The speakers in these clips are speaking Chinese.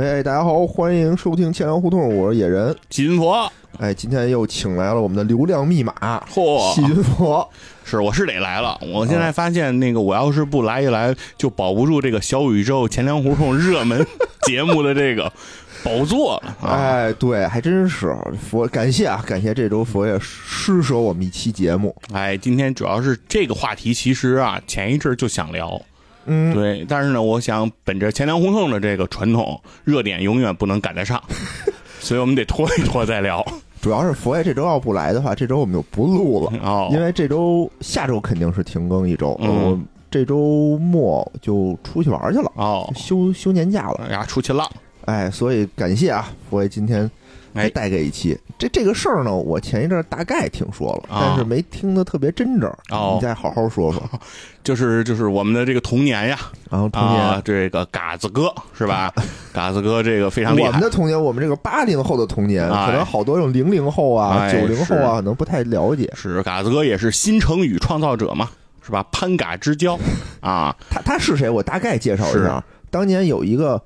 哎，大家好，欢迎收听钱粮胡同，我是野人。金佛，哎，今天又请来了我们的流量密码，嚯细菌佛。是我是得来了。我现在发现那个，我要是不来一来，就保不住这个小宇宙钱粮胡同热门节目的这个 宝座了。啊哎，对，还真是佛，感谢啊，感谢这周佛爷施舍我们一期节目。哎，今天主要是这个话题，其实啊，前一阵儿就想聊，嗯，对，但是呢，我想本着钱粮胡同的这个传统，热点永远不能赶得上，所以我们得拖一拖再聊。主要是佛爷这周要不来的话，这周我们就不录了，哦，因为这周下周肯定是停更一周，嗯。我这周末就出去玩去了，哦，休休年假了。哎呀，出去浪，哎，所以感谢啊，佛爷今天哎带给一期。这这个事儿呢，我前一阵儿大概听说了，啊但是没听得特别真正。哦你再好好说说。就是就是我们的这个童年呀，然后童年，啊，这个嘎子哥是吧？嘎子哥这个非常厉害我们的童年，我们这个八零后的童年，哎可能好多种零零后啊、哎九零后啊，可能不太了解。是嘎子哥也是新成语创造者嘛，是吧？潘嘎之交 啊，他他是谁？我大概介绍一下。当年有一个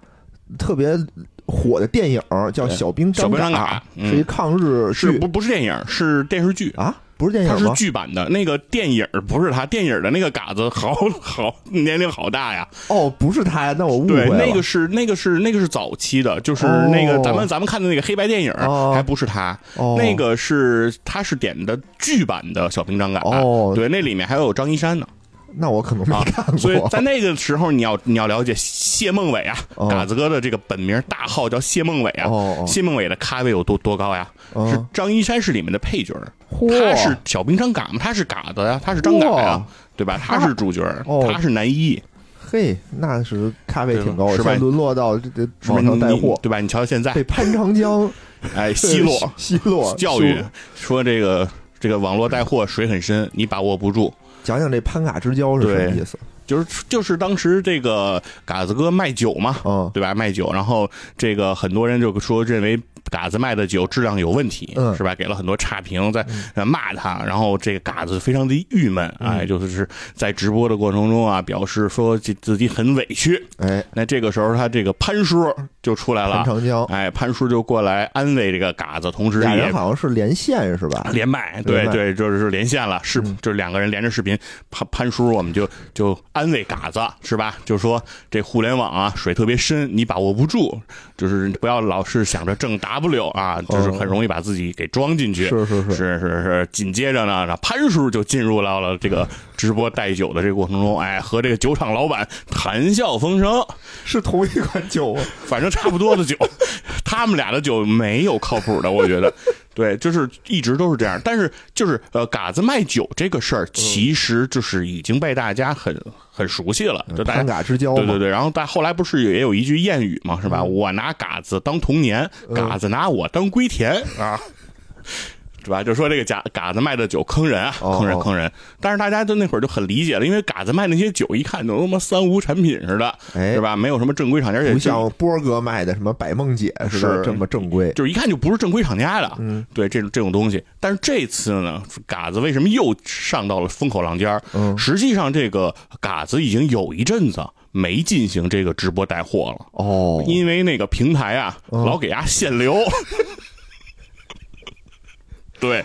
特别火的电影叫《小兵张小兵张嘎嘎》，嗯。是一抗日是不不是电影，是电视剧。啊？不是电影它是？剧版的那个电影不是他电影的那个嘎子好好年龄好大呀，哦，不是他呀，那我误会了。对，那个是那个是那个是早期的，就是哦那个咱们咱们看的那个黑白电影哦。还不是他，哦。那个是他是点的剧版的小兵张嘎，哦。对，那里面还有张一山呢。那我可能没啊看过。所以在那个时候，你要你要了解谢孟伟啊，哦嘎子哥的这个本名大号叫谢孟伟啊。哦哦谢孟伟的咖位有多多高呀？哦是张一山是里面的配角他是小兵张嘎嘛，他是嘎子呀，他是张嘎呀哇，对吧？他是主角，哦他是男一，嘿，那是咖位挺高的，是吧沦落到这这？网上带货，对吧？你瞧瞧现在被，潘长江 哎，奚落 奚落教育说这个这个网络带货水很深，你把握不住。讲讲这潘嘎之交是什么意思？就是就是当时这个嘎子哥卖酒嘛，嗯对吧？卖酒，然后这个很多人就说认为嘎子卖的酒质量有问题，嗯是吧？给了很多差评，在呃骂他，然后这个嘎子非常的郁闷，嗯哎，就是在直播的过程中啊，表示说自自己很委屈。哎，那这个时候他这个潘叔就出来了，潘长江哎，潘叔就过来安慰这个嘎子，同时也俩人好像是连线是吧？连麦，对麦对，就是连线了，视嗯就是两个人连着视频，潘潘叔我们就就安慰嘎子是吧？就说这互联网啊水特别深，你把握不住，就是不要老是想着挣 W 啊，就是很容易把自己给装进去。是是是，是是是，紧接着呢，潘叔就进入到了这个直播带酒的这个过程中，哎，和这个酒厂老板谈笑风生，是同一款酒啊。反正差不多的酒，他们俩的酒没有靠谱的，我觉得。对，就是一直都是这样，但是就是呃，嘎子卖酒这个事儿，其实就是已经被大家很很熟悉了，就大家嘎之交，对对对，然后但后来不是也有一句谚语嘛，是吧？我拿嘎子当童年，嘎子拿我当归田。啊。是吧？就说这个假嘎子卖的酒坑人啊，哦坑人坑人。但是大家都那会儿就很理解了，因为嘎子卖那些酒一看都他妈三无产品似的，哎是吧？没有什么正规厂家，不像波哥卖的什么百梦姐似的是这么正规。就是一看就不是正规厂家的，嗯，对这种这种东西。但是这次呢，嘎子为什么又上到了风口浪尖儿？嗯实际上这个嘎子已经有一阵子没进行这个直播带货了，哦，因为那个平台啊，嗯老给伢限流。对，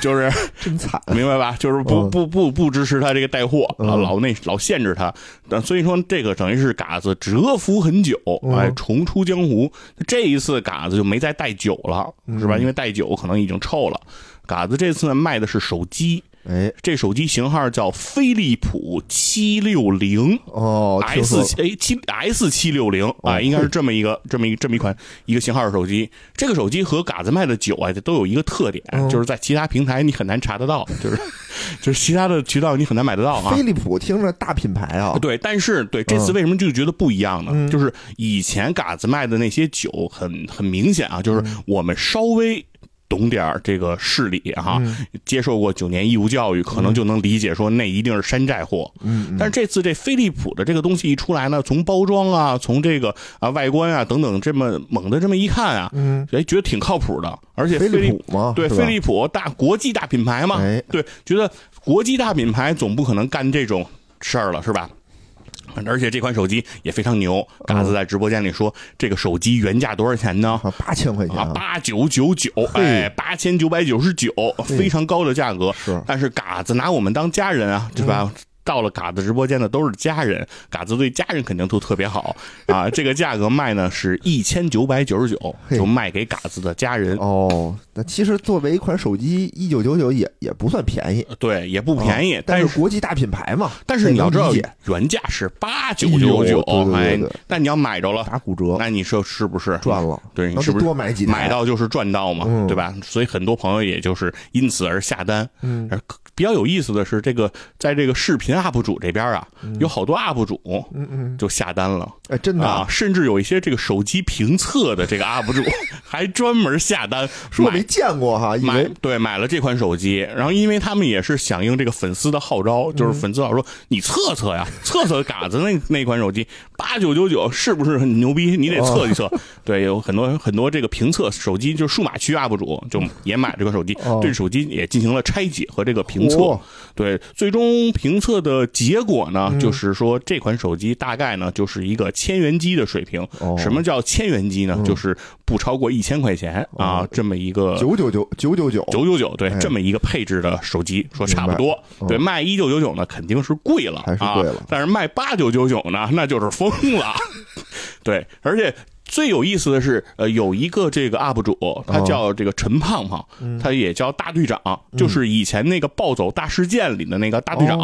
就是 真惨。明白吧？就是不嗯不不不支持他这个带货，嗯老老那老限制他，但所以说这个等于是嘎子蛰伏很久，嗯哎，重出江湖。这一次嘎子就没再带酒了，是吧？因为带酒可能已经臭了。嘎子这次卖的是手机，哎，这手机型号叫飞利浦七六零哦，S 说哎七 S 七六零啊，应该是这么一个这么一这么一款一个型号的手机。这个手机和嘎子卖的酒啊，都有一个特点，嗯就是在其他平台你很难查得到，就是 就是其他的渠道你很难买得到啊飞。利浦听着大品牌啊，对，但是对这次为什么就觉得不一样呢？嗯就是以前嘎子卖的那些酒很很明显啊，就是嗯我们稍微。懂点儿这个事理哈，接受过九年义务教育，可能就能理解说那一定是山寨货。嗯，嗯。但是这次这飞利浦的这个东西一出来呢，从包装啊，从这个啊外观啊等等这么猛的这么一看啊，嗯，哎，觉得挺靠谱的。而且飞飞利利浦嘛，对飞利浦大国际大品牌嘛，哎。对，觉得国际大品牌总不可能干这种事儿了，是吧？而且这款手机也非常牛。嘎子在直播间里说，这个手机原价多少钱呢？啊，八千块钱啊，八九九九，哎，八千九百九十九，非常高的价格。是，但是嘎子拿我们当家人啊，对吧？到了嘎子直播间的都是家人，嘎子对家人肯定都特别好啊。这个价格卖呢是一千九百九十九，就卖给嘎子的家人。哦，那其实作为一款手机，一九九九也也不算便宜，对，也不便宜。但是国际大品牌嘛，但是你要知道原价是八九九九，哎，那你要买着了打骨折，那你说是不是赚了？对，你是不是多买几买到就是赚到嘛，对吧？所以很多朋友也就是因此而下单。嗯，比较有意思的是，这个在这个视频 UP 主这边啊。有好多 UP 主，嗯嗯，就下单了，哎，真的啊，甚至有一些这个手机评测的这个 UP 主 还专门下单，说我没见过哈，买对买了这款手机，然后因为他们也是响应这个粉丝的号召，就是粉丝老说你测测呀，测测嘎子那那款手机八九九九是不是很牛逼？你得测一测。对，有很多很多这个评测手机，就是数码区 UP 主就也买这个手机，对手机也进行了拆解和这个评测。对，最终评测的结果呢，就是说这款手机大概呢就是一个千元机的水平。什么叫千元机呢？就是不超过一千块钱啊，这么一个九九九九九九九九九，对，这么一个配置的手机，说差不多。对，卖一九九九呢肯定是贵了，还是贵了。但是卖八九九九呢，那就是疯疯了。对，而且。最有意思的是，呃，有一个这个 UP 主，他叫这个陈胖胖，他也叫大队长，就是以前那个暴走大事件里的那个大队长，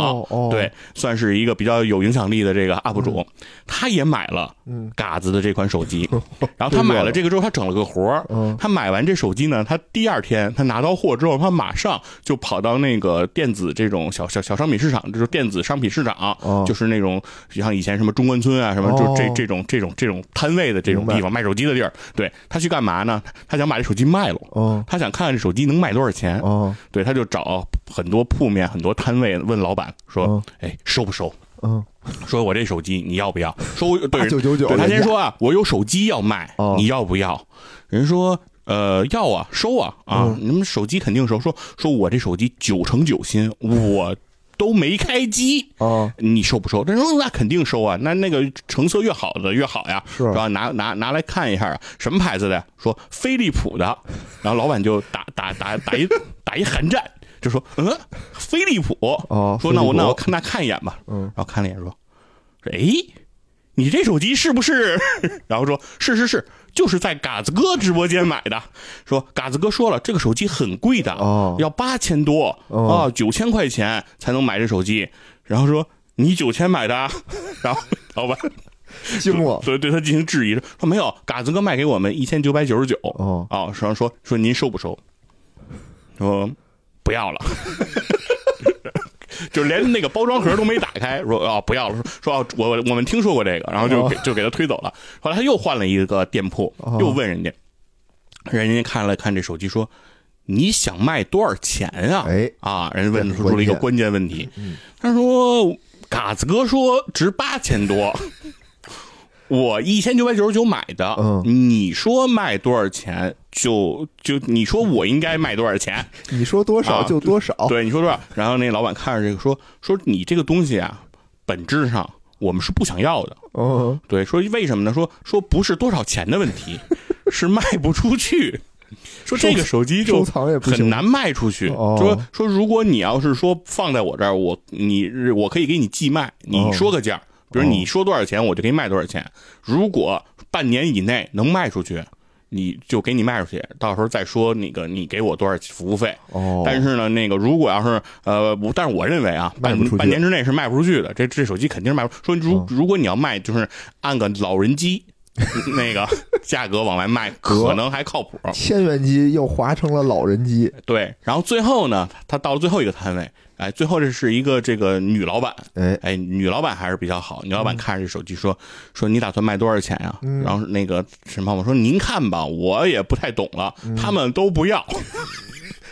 对，算是一个比较有影响力的这个 UP 主，他也买了嘎子的这款手机，然后他买了这个之后，他整了个活他买完这手机呢，他第二天他拿到货之后，他马上就跑到那个电子这种小小小商品市场，就是电子商品市场，就是那种像以前什么中关村啊什么，就这这种这种这种摊位的这种。地方卖手机的地儿，对他去干嘛呢？他想把这手机卖了，哦，他想看看这手机能卖多少钱，哦，对，他就找很多铺面、很多摊位问老板说：“哎，收不收？”嗯，说我这手机你要不要？收 对九九九，对他先说啊，我有手机要卖，你要不要？人说呃要啊，收啊啊，你们手机肯定收。说说我这手机九成九新，我。都没开机啊！你收不收？他说那肯定收啊！那那个成色越好的越好呀，是吧？拿拿拿来看一下啊，什么牌子的？说飞利浦的。然后老板就打打打打一 打一寒战，就说嗯，飞利浦哦，说那我那我看那看一眼吧。嗯，然后看了一眼说，哎，你这手机是不是？然后说是是是。就是在嘎子哥直播间买的，说嘎子哥说了，这个手机很贵的，哦要八千多啊，九千块钱才能买这手机。然后说你九千买的，然后老板所以对他进行质疑，说没有，嘎子哥卖给我们一千九百九十九，哦啊，然后说说您收不收？说不要了。就连那个包装盒都没打开，说啊不要了，说我我们听说过这个，然后就给就给他推走了。后来他又换了一个店铺，又问人家，人家看了看这手机，说你想卖多少钱啊？哎啊，人家问出了一个关键问题，他说嘎子哥说值八千多。我一千九百九十九买的，你说卖多少钱就就你说我应该卖多少钱？你说多少就多少。对，你说多少？然后那老板看着这个说说你这个东西啊，本质上我们是不想要的。哦，对，说为什么呢？说说不是多少钱的问题，是卖不出去。说这个手机就很难卖出去。说说如果你要是说放在我这儿，我你我可以给你寄卖，你说个价。比如你说多少钱，我就给你卖多少钱。如果半年以内能卖出去，你就给你卖出去，到时候再说那个你给我多少服务费。哦。但是呢，那个如果要是呃，但是我认为啊，半半年之内是卖不出去的。这这手机肯定是卖不出。说如如果你要卖，就是按个老人机那个 价格往外卖，可能还靠谱。千元机又划成了老人机。对。然后最后呢，他到了最后一个摊位。哎，最后这是一个这个女老板，哎哎，女老板还是比较好。女老板看着这手机说说你打算卖多少钱呀？然后那个陈胖胖说您看吧，我也不太懂了，他们都不要。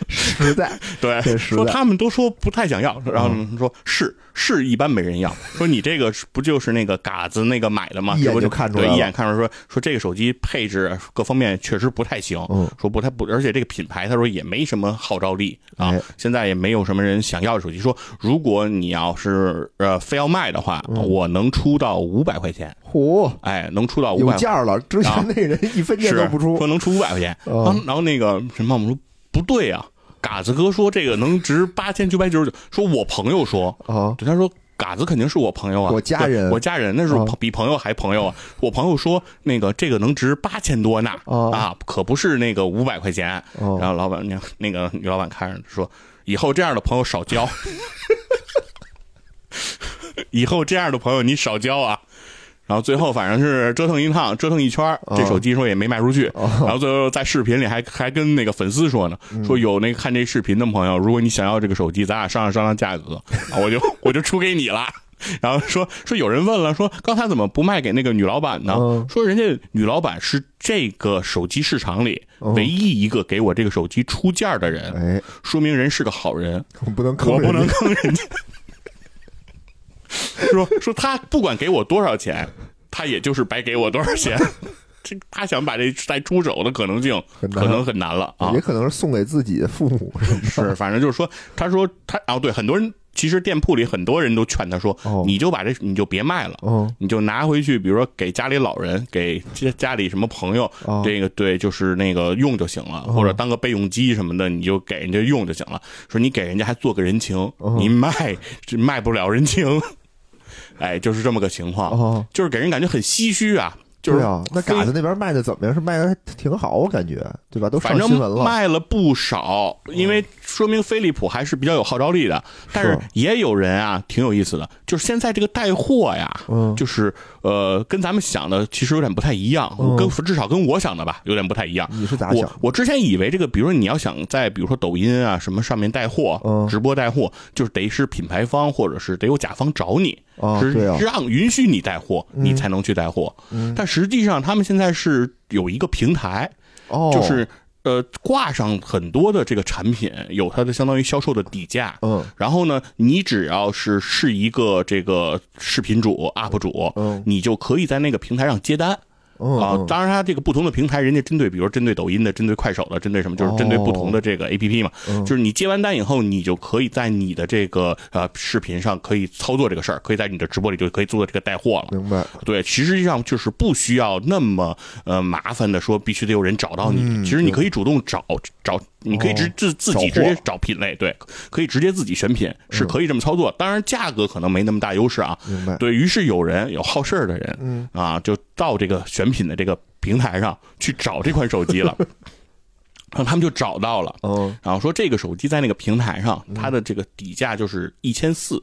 实在，对，实在。说他们都说不太想要，然后说是是一般没人要，说你这个不就是那个嘎子那个买的吗？一眼就看出来对，一眼看出来说说这个手机配置各方面确实不太行，嗯说不太不，而且这个品牌他说也没什么号召力啊哎，现在也没有什么人想要这手机。说如果你要是呃非要卖的话，嗯。我能出到五百块钱，嚯，哎，能出到五有百。价了，之前那人一分钱都不出。说，能出五百块钱。嗯。然后然后那个什么，我们说不对啊，嘎子哥说这个能值八千九百九十九，说我朋友说，啊，对他说。嘎子肯定是我朋友啊，我家人我家人那是啊比朋友还朋友啊。我朋友说那个这个能值八千多呢啊啊，可不是那个五百块钱。哦然后老板娘那个女老板看着说，以后这样的朋友少交，以后这样的朋友你少交啊。然后最后反正是折腾一趟，折腾一圈这手机说也没卖出去。然后最后在视频里还还跟那个粉丝说呢，嗯说有那个看这视频的朋友，如果你想要这个手机，咱俩商量商量价格，啊 我就我就出给你了。然后说说有人问了，说刚才怎么不卖给那个女老板呢？嗯说人家女老板是这个手机市场里嗯唯一一个给我这个手机出价的人，哎，说明人是个好人，我不能坑我不能，坑人家。说说他不管给我多少钱，他也就是白给我多少钱。这他想把这再出手的可能性可能很难了啊也！可能是送给自己的父母什么的是，反正就是说，他说他哦，对，很多人其实店铺里很多人都劝他说，哦你就把这你就别卖了，哦你就拿回去，比如说给家里老人，给家家里什么朋友，哦这个对，就是那个用就行了，或者当个备用机什么的，你就给人家用就行了。说你给人家还做个人情，哦你卖这卖不了人情，哎，就是这么个情况，哦，就是给人感觉很唏嘘啊。就是那嘎子那边卖的怎么样？是卖的还挺好，我感觉，对吧？都反新闻了，卖了不少，因为说明飞利浦还是比较有号召力的。但是是也有人啊，挺有意思的，就是现在这个带货呀，嗯就是呃，跟咱们想的其实有点不太一样，嗯跟至少跟我想的吧，有点不太一样。你是咋想我？我之前以为这个，比如说你要想在比如说抖音啊什么上面带货，嗯直播带货，就是得是品牌方或者是得有甲方找你，是让允许你带货，你才能去带货。嗯但实际上他们现在是有一个平台，哦，就是呃挂上很多的这个产品，有它的相当于销售的底价。嗯然后呢，你只要是是一个这个视频主 UP 主，嗯你就可以在那个平台上接单。嗯啊嗯，当然，它这个不同的平台，人家针对，比如针对抖音的，针对快手的，针对什么，就是针对不同的这个 A P P 嘛。嗯就是你接完单以后，你就可以在你的这个呃视频上可以操作这个事儿，可以在你的直播里就可以做这个带货了。明白，对，其实际上就是不需要那么呃麻烦的说，必须得有人找到你。嗯其实你可以主动找找，你可以直哦。自自己直接找品类，对，可以直接自己选品，是可以这么操作。当然价格可能没那么大优势啊。对于是有人有好事儿的人，嗯。啊，就到这个选品的这个平台上去找这款手机了，然后他们就找到了。嗯，然后说这个手机在那个平台上，它的这个底价就是一千四，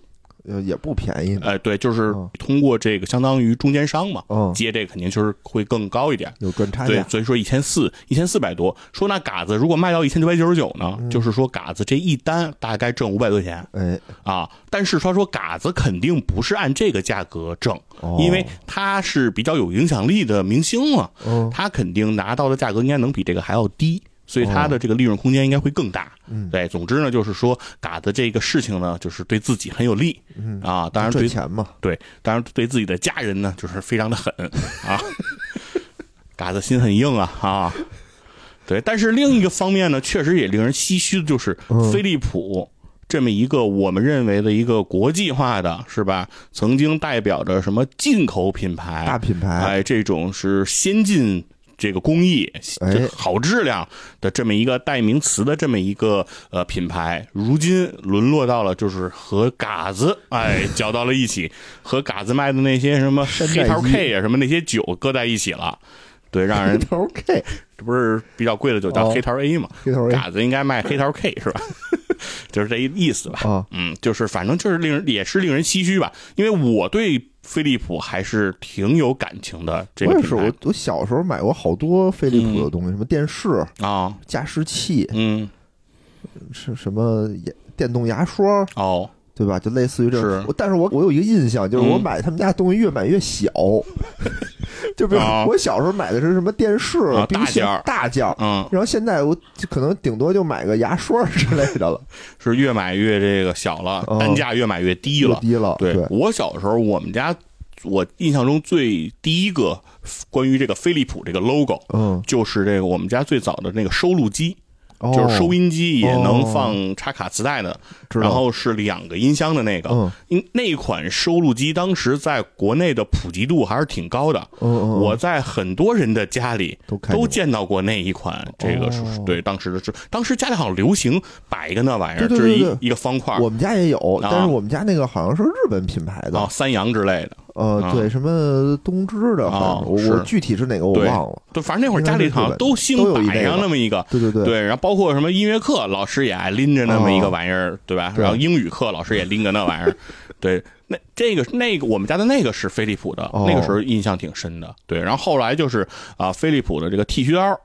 呃也不便宜哎，呃，对，就是嗯通过这个相当于中间商嘛，嗯接这个肯定就是会更高一点。有赚差价，，对所以说一千四，一千四百多。说那嘎子如果卖到一千九百九十九呢，嗯就是说嘎子这一单大概挣五百块钱哎，啊。但是他说嘎子肯定不是按这个价格挣，哦因为他是比较有影响力的明星嘛，嗯他肯定拿到的价格应该能比这个还要低。所以它的这个利润空间应该会更大。哦嗯对，总之呢，就是说嘎子这个事情呢，就是对自己很有利嗯啊。当然对赚钱嘛，对，当然对自己的家人呢，就是非常的狠 啊，嘎子心很硬啊啊。对，但是另一个方面呢，确实也令人唏嘘的就是嗯飞利浦。这么一个我们认为的一个国际化的，是吧？曾经代表着什么进口品牌、大品牌，哎，这种是先进这个工艺、好质量的这么一个代名词的这么一个呃品牌，如今沦落到了就是和嘎子 哎搅到了一起，和嘎子卖的那些什么黑桃 K 啊什么那些酒搁在一起了，对，让人头 K 这不是比较贵的酒叫哦。黑桃 A 嘛？黑头 A 嘎子应该卖黑桃 K 是吧？就是这意思吧。啊，嗯，就是反正就是令人也是令人唏嘘吧，因为我对飞利浦还是挺有感情的。这个是，个我我小时候买过好多飞利浦的东西，什么电视、啊，加湿器，嗯，是什么牙电动牙刷，哦，对吧？就类似于这种是。但是我我有一个印象，就是我嗯买他们家东西越买越小，就比如啊我小时候买的是什么电视啊、冰箱大件儿大件儿，嗯，然后现在我可能顶多就买个牙刷之类的了，是越买越这个小了，哦单价越买越低了。越低了。对对，我小时候，我们家我印象中最第一个关于这个飞利浦这个 logo，嗯，就是这个我们家最早的那个收录机，哦就是收音机也能哦放插卡磁带的，然后是两个音箱的那个。嗯因那款收录机当时在国内的普及度还是挺高的。嗯嗯，我在很多人的家里都见都见到过那一款，这个是哦对当时的是当时家里好像流行摆一个那玩意儿，就是一一个方块我们家也有，啊但是我们家那个好像是日本品牌的啊，，三洋之类的。呃，啊对，什么东芝的，我我具体是哪个我忘了。对，反正那会儿家里好像都兴摆上那么一个。对对对，对，然后包括什么音乐课，老师也爱拎着那么一个玩意儿，对吧？然后英语课，老师也拎个那玩意儿。对，那这个那个我们家的那个是飞利浦的，哦那个时候印象挺深的。对，然后后来就是啊，飞利浦的这个剃须刀。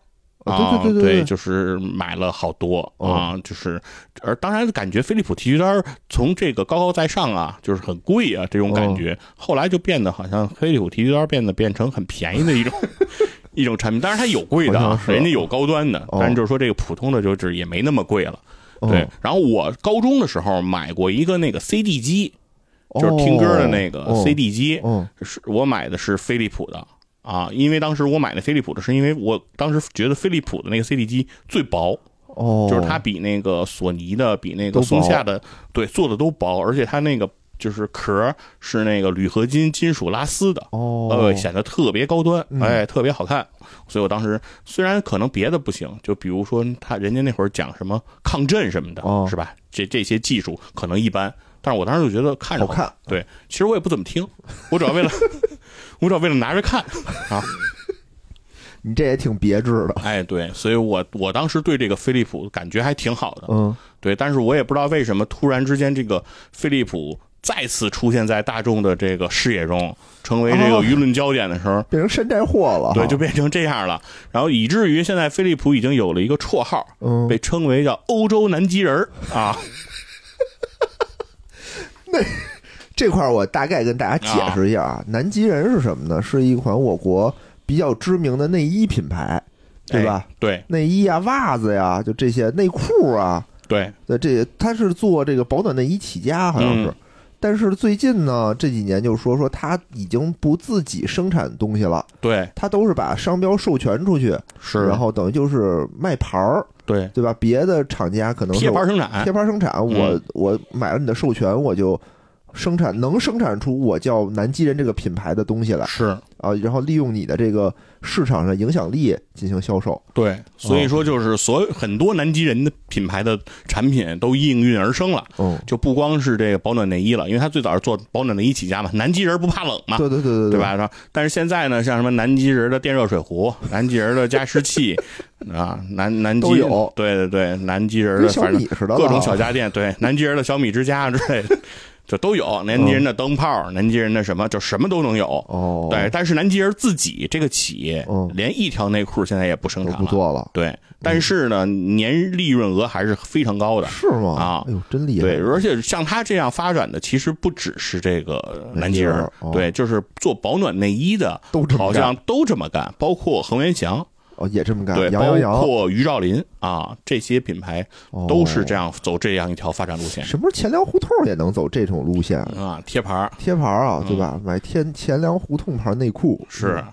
对对对对就是买了好多哦。啊，就是，而当然感觉飞利浦剃须刀从这个高高在上啊，就是很贵啊这种感哦。觉，后来就变得好像飞利浦剃须刀变得变成很便宜的一种 一种产品，当然它有贵的人家有高端的，哦。但是就是说这个普通的就是也没那么贵了。哦。对，然后我高中的时候买过一个那个 CD 机，就是听歌的那个哦。CD 机，哦。是我买的是飞利浦的啊，因为当时我买那飞利浦的是因为我当时觉得飞利浦的那个 CD 机最薄，哦，就是它比那个索尼的、比那个松下的，对做的都薄，而且它那个就是壳是那个铝合金金属拉丝的，哦，呃，显得特别高端，嗯哎，特别好看。所以我当时虽然可能别的不行，就比如说他人家那会儿讲什么抗震什么的，哦是吧？这这些技术可能一般，但是我当时就觉得看着好看。对，其实我也不怎么听，我主要为了我主要为了拿着看 啊。你这也挺别致的。哎，对，所以我我当时对这个飞利浦感觉还挺好的，嗯，对，但是我也不知道为什么突然之间这个飞利浦再次出现在大众的这个视野中，成为这个哦舆论焦点的时候，变成山寨货了。对，就变成这样了。然后以至于现在飞利浦已经有了一个绰号，嗯被称为叫“欧洲南极人儿”啊。这块儿我大概跟大家解释一下啊，南极人是什么呢？是一款我国比较知名的内衣品牌，对吧？哎？对内衣啊、袜子呀，就这些内裤啊，对，那，这它是做这个保暖内衣起家，好像是。嗯但是最近呢，这几年就说说它已经不自己生产东西了，对，它都是把商标授权出去，是，然后等于就是卖牌儿，对对吧？别的厂家可能是贴牌生产贴，牌生产，我嗯我买了你的授权，我就生产能生产出我叫南极人这个品牌的东西来是啊，然后利用你的这个市场上的影响力进行销售。对，所以说就是所有很多南极人的品牌的产品都应运而生了。嗯，就不光是这个保暖内衣了，因为它最早是做保暖内衣起家嘛，南极人不怕冷嘛，对对对对对？吧？然后但是现在呢，像什么南极人的电热水壶、南极人的加湿器 啊，南南极有对对对，南极人的反正各种小家电，对，南极人的小米之家之类的，就都有。南极人的灯泡，南极人的什么，就什么都能有。哦，对，但是南极人自己这个企业嗯，连一条内裤现在也不生产了。不做了，对，但是呢，年利润额还是非常高的。是吗？啊哎呦，真厉害！对，而且像他这样发展的，其实不只是这个南极人对，就是做保暖内衣的，好像都这么干，包括恒源祥，哦，也这么干，对，包括于兆林啊，这些品牌都是这样。样走这样一条发展路线什么时候钱粮胡同也能走这种路线？啊，贴牌儿贴牌啊，嗯对吧？买天钱粮胡同牌内裤是，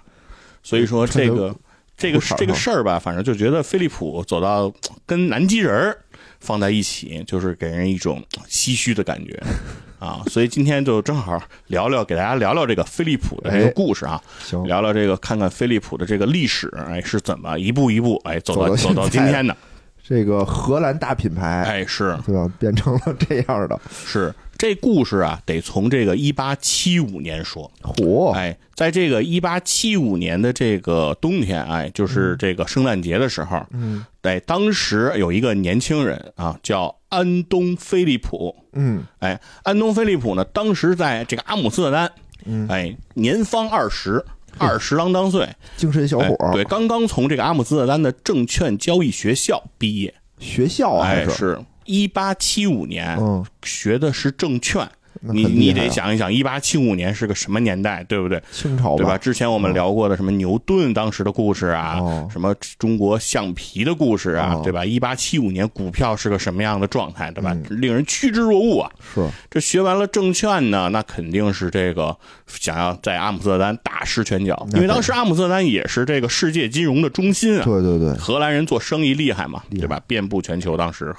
所以说这个这个这个事儿吧，反正就觉得飞利浦走到跟南极人儿放在一起，就是给人一种唏嘘的感觉 啊。所以今天就正好聊聊，给大家聊聊这个飞利浦的这个哎故事啊，行，聊聊这个，看看飞利浦的这个历史，哎，是怎么一步一步哎走到走到走到今天的，这个荷兰大品牌，哎，是对吧？变成了这样的，是。这故事啊，得从这个一八七五年说。嚯，哎，在这个一八七五年的这个冬天，哎，就是这个圣诞节的时候，嗯。哎，当时有一个年轻人啊，叫安东·菲利普。嗯。哎，安东·菲利普呢，当时在这个阿姆斯特丹，嗯，哎，年方二十，二十郎当岁，精神小伙儿，哎对，刚刚从这个阿姆斯特丹的证券交易学校毕业。学校啊还哎，是一八七五年，嗯学的是证券。你你得想一想，一八七五年是个什么年代，对不对？清朝对吧？？之前我们聊过的什么牛顿当时的故事啊，哦什么中国橡皮的故事啊，哦对吧？一八七五年股票是个什么样的状态，对吧？嗯令人趋之若鹜啊！是这学完了证券呢，那肯定是这个想要在阿姆斯特丹大施拳脚，因为当时阿姆斯特丹也是这个世界金融的中心啊。对对对，荷兰人做生意厉害嘛，害对吧？遍布全球，当时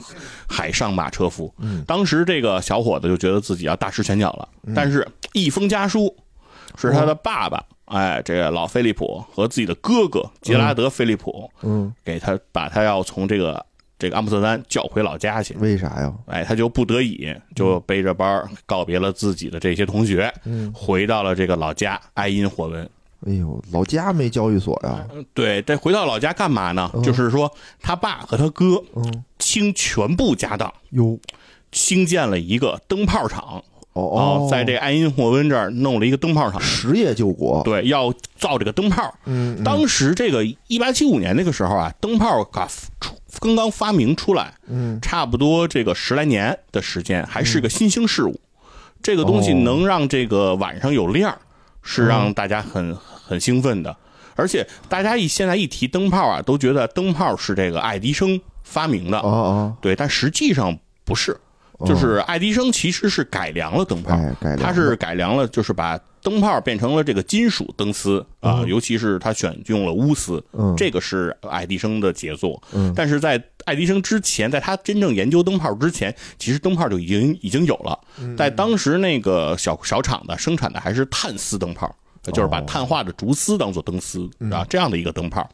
海上马车夫。嗯当时这个小伙子就觉得自己要大施拳脚了，嗯但是一封家书是他的爸爸，哎，这个老菲利普和自己的哥哥杰拉德·菲利普嗯，给他把他要从这个这个阿姆斯特丹叫回老家去。为啥呀？哎，他就不得已就背着包告别了自己的这些同学，嗯，回到了这个老家埃因霍温。哎呦，老家没交易所呀？对，这回到老家干嘛呢？嗯就是说他爸和他哥嗯，倾全部家当，哟，兴建了一个灯泡厂哦啊哦，，在这爱因霍温这儿弄了一个灯泡厂。实业救国。对，要造这个灯泡。嗯，嗯当时这个一八七五年那个时候啊，灯泡刚出刚刚发明出来，嗯差不多这个十来年的时间，还是个新兴事物。这个东西哦能让这个晚上有亮，是让大家很很兴奋的。而且大家一现在一提灯泡啊，都觉得灯泡是这个爱迪生发明的，哦哦，对，但实际上不是，就是爱迪生其实是改良了灯泡，哎，改良他是改良了，就是把灯泡变成了这个金属灯丝啊，嗯尤其是他选用了钨丝，嗯这个是爱迪生的杰作。嗯但是在爱迪生之前，在他真正研究灯泡之前，其实灯泡就已经已经有了。嗯在当时那个小小厂的生产的还是碳丝灯泡，就是把哦碳化的竹丝当做灯丝嗯啊，这样的一个灯泡。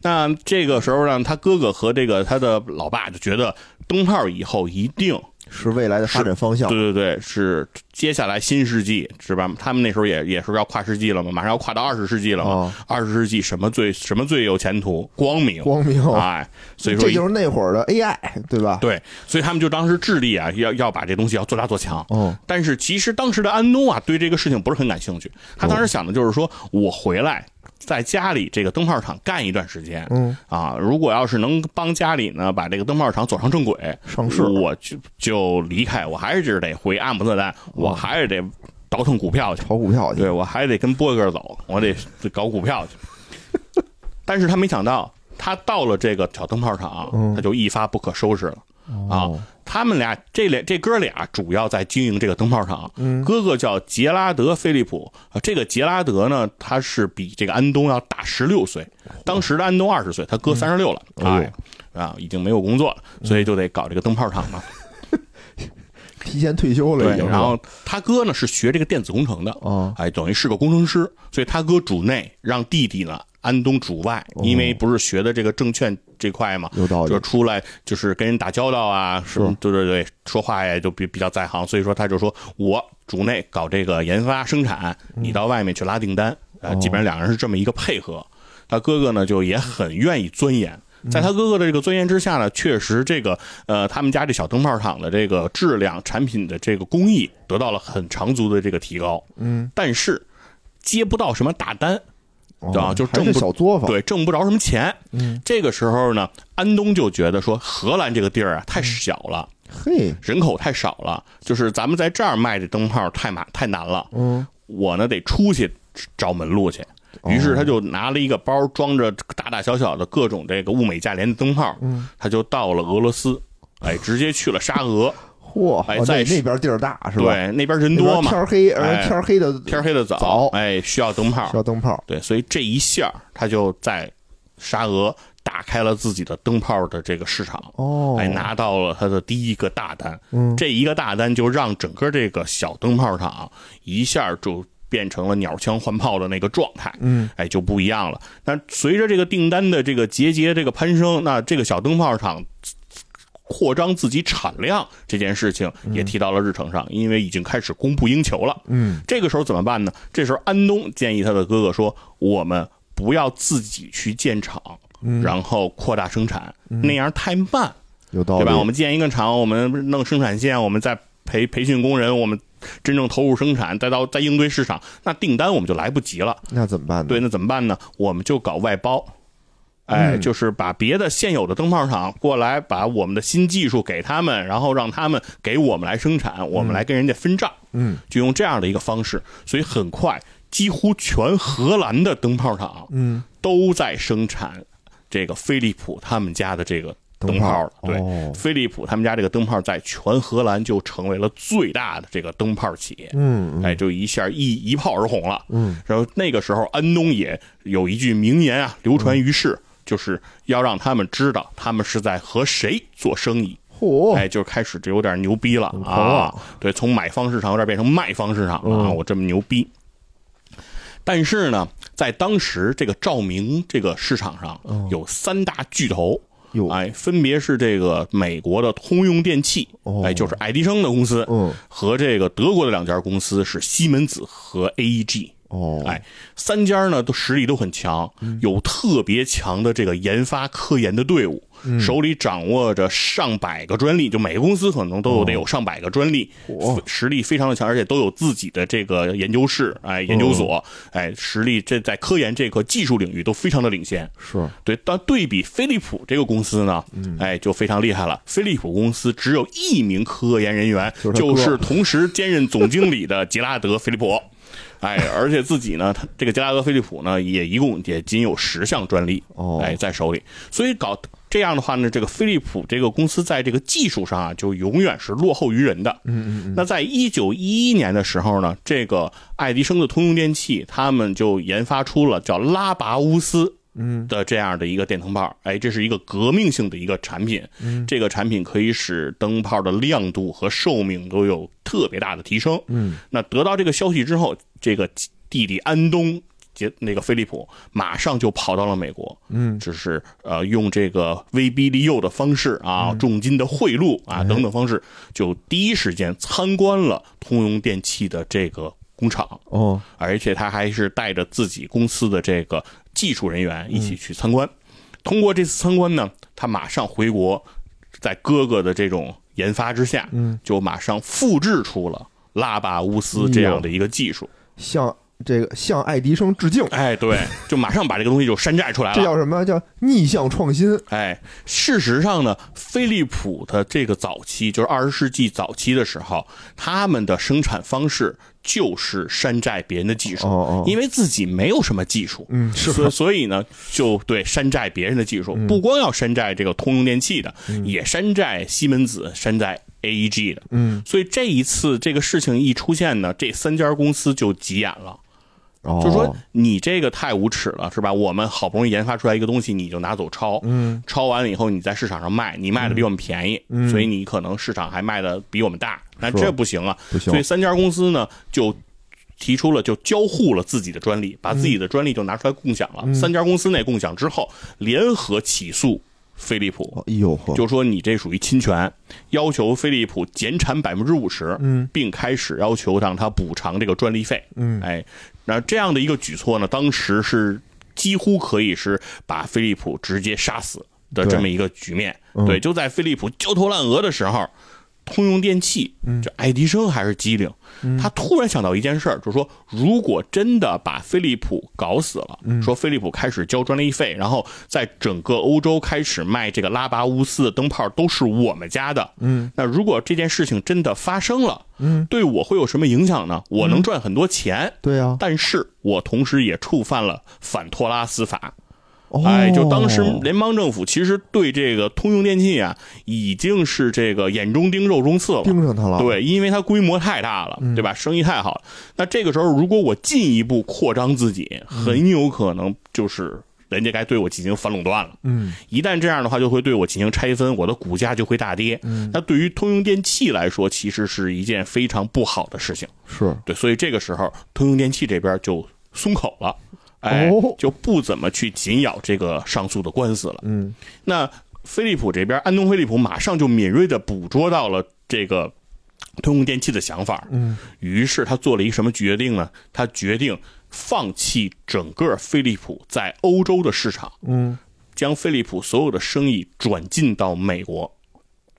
那这个时候呢，他哥哥和这个他的老爸就觉得灯泡以后一定是未来的发展方向。对对对，是接下来新世纪是吧？他们那时候也也是要跨世纪了嘛，马上要跨到二十世纪了嘛哦。二十世纪什么最什么最有前途？光明，光明，哎，所以说这就是那会儿的 AI，对吧？对，所以他们就当时致力啊，要要把这东西要做大做强。哦，但是其实当时的安东啊，对这个事情不是很感兴趣。他当时想的就是说，我回来在家里这个灯泡厂干一段时间，嗯啊，如果要是能帮家里呢把这个灯泡厂走上正轨，上市我就就离开，我还是得回阿姆斯特丹，我还是得倒腾股票去。炒股票去。对，我还得跟波哥走，我得得搞股票去。但是他没想到，他到了这个小灯泡厂，嗯他就一发不可收拾了。啊哦，他们俩这俩这哥俩主要在经营这个灯泡厂。嗯哥哥叫杰拉德·菲利普啊，这个杰拉德呢，他是比这个安东要大十六岁。当时的安东二十岁，他哥三十六了，哎哎，啊，已经没有工作了，所以就得搞这个灯泡厂嘛。提前退休了已对，经。然后他哥呢是学这个电子工程的，啊，哎，等于是个工程师，所以他哥主内，让弟弟呢安东主外，因为不是学的这个证券这块嘛，有道理就。出来就是跟人打交道啊，什么对对对，说话呀就比比较在行，所以说他就说我主内搞这个研发生产，你到外面去拉订单，呃，哦基本上两个人是这么一个配合。他哥哥呢就也很愿意钻研。在他哥哥的这个钻研之下呢，确实这个呃，他们家这小灯泡厂的这个质量、产品的这个工艺得到了很长足的这个提高。嗯，但是接不到什么大单，对吧哦就挣不小作坊。对，挣不着什么钱。嗯，这个时候呢，安东就觉得说，荷兰这个地儿啊太小了，嘿，人口太少了，就是咱们在这儿卖这灯泡太麻太难了，嗯，我呢得出去找门路去。于是他就拿了一个包，装着大大小小的各种这个物美价廉的灯泡，嗯他就到了俄罗斯，哎，直接去了沙俄。嚯，哦哎在那那边地儿大是吧？对，那边人多嘛，天黑，而天黑的天黑的早早，哎，需要灯泡需，要灯泡。对，所以这一下他就在沙俄打开了自己的灯泡的这个市场，哦，哎，拿到了他的第一个大单。嗯，这一个大单就让整个这个小灯泡厂一下就变成了鸟枪换炮的那个状态。嗯，哎，就不一样了。那随着这个订单的这个节节这个攀升，那这个小灯泡厂扩张自己产量这件事情也提到了日程上，因为已经开始供不应求了。嗯，这个时候怎么办呢？这时候安东建议他的哥哥说：“我们不要自己去建厂，嗯然后扩大生产，那样太慢，有道理。对吧？我们建一个厂，我们弄生产线，我们再培培训工人，我们真正投入生产，再到再应对市场，那订单我们就来不及了。那怎么办呢？对，那怎么办呢？我们就搞外包。”哎，嗯就是把别的现有的灯泡厂过来，把我们的新技术给他们，然后让他们给我们来生产，我们来跟人家分账。嗯就用这样的一个方式，所以很快几乎全荷兰的灯泡厂嗯，都在生产这个飞利浦他们家的这个灯泡了。对，哦飞利浦他们家这个灯泡在全荷兰就成为了最大的这个灯泡企业。嗯哎，就一下一一炮而红了。嗯，然后那个时候，安东也有一句名言啊，流传于世，就是要让他们知道他们是在和谁做生意。嚯，哎，就开始就有点牛逼了啊啊！对，从买方市场有点变成卖方市场了啊！嗯我这么牛逼。但是呢，在当时这个照明这个市场上，有三大巨头，哎，分别是这个美国的通用电气，哦哎，就是爱迪生的公司，嗯和这个德国的两家公司是西门子和 AEG。哦，哎，三家呢都实力都很强，有特别强的这个研发科研的队伍，手里掌握着上百个专利，就每个公司可能都有得有上百个专利，嚯实力非常的强，而且都有自己的这个研究室，哎，研究所，哎，实力这在科研这个技术领域都非常的领先。是，对，但对比飞利浦这个公司呢，哎，就非常厉害了。飞利浦公司只有一名科研人员，就是就是同时兼任总经理的杰拉德·菲利普。哎，而且自己呢，他这个杰拉德·菲利普呢，也一共也仅有十项专利，哦哎，在手里。所以搞这样的话呢，这个飞利浦这个公司在这个技术上啊，就永远是落后于人的。嗯嗯。那在一九一一年的时候呢，这个爱迪生的通用电器，他们就研发出了叫拉拔乌斯。嗯。的这样的一个电灯泡，哎，这是一个革命性的一个产品。嗯。这个产品可以使灯泡的亮度和寿命都有特别大的提升。嗯，那得到这个消息之后，这个弟弟安东杰那个菲利普马上就跑到了美国。嗯，只是呃用这个威逼利诱的方式啊，重金的贿赂啊等等方式，就第一时间参观了通用电气的这个工厂。哦，而且他还是带着自己公司的这个技术人员一起去参观。通过这次参观呢，他马上回国，在哥哥的这种研发之下，嗯，就马上复制出了拉巴乌斯这样的一个技术。向这个向爱迪生致敬，哎，对，就马上把这个东西就山寨出来了这。叫什么叫逆向创新？哎，事实上呢，飞利浦的这个早期，就是二十世纪早期的时候，他们的生产方式就是山寨别人的技术，哦哦。因为自己没有什么技术，嗯是所以所以呢，就对山寨别人的技术，不光要山寨这个通用电气的，也山寨西门子，山寨 AEG 的，嗯，所以这一次这个事情一出现呢，这三家公司就急眼了。哦，就说你这个太无耻了，是吧？我们好不容易研发出来一个东西，你就拿走抄，嗯，抄完了以后你在市场上卖，你卖的比我们便宜，所以你可能市场还卖的比我们大，那是。这不行啊。不行。所以三家公司呢就提出了，就交互了自己的专利，把自己的专利就拿出来共享了。三家公司内共享之后，联合起诉飞利浦。哎呦。呵，就说你这属于侵权，要求飞利浦减产百分之五十，嗯，并开始要求让他补偿这个专利费，嗯。哎，那这样的一个举措呢，当时是几乎可以是把飞利浦直接杀死的这么一个局面。嗯对，就在飞利浦焦头烂额的时候，通用电气，嗯。这爱迪生还是机灵，他突然想到一件事儿，就是说，如果真的把飞利浦搞死了，嗯。说飞利浦开始交专利费，然后在整个欧洲开始卖这个拉拔乌斯的灯泡都是我们家的，嗯，那如果这件事情真的发生了，嗯，对我会有什么影响呢？我能赚很多钱，对啊，但是我同时也触犯了反托拉斯法。哦哎，就当时联邦政府其实对这个通用电气啊，已经是这个眼中钉、肉中刺了。盯上它了，，对，因为它规模太大了，对吧？生意太好了。那这个时候，如果我进一步扩张自己，很有可能就是人家该对我进行反垄断了。嗯，一旦这样的话，就会对我进行拆分，我的股价就会大跌。那对于通用电气来说，其实是一件非常不好的事情。是，对，所以这个时候，通用电气这边就松口了，哎，哦就不怎么去紧咬这个上诉的官司了。嗯，那飞利浦这边，安东·飞利浦马上就敏锐的捕捉到了这个通用电气的想法，嗯，于是他做了一个什么决定呢？他决定放弃整个飞利浦在欧洲的市场，嗯，将飞利浦所有的生意转进到美国。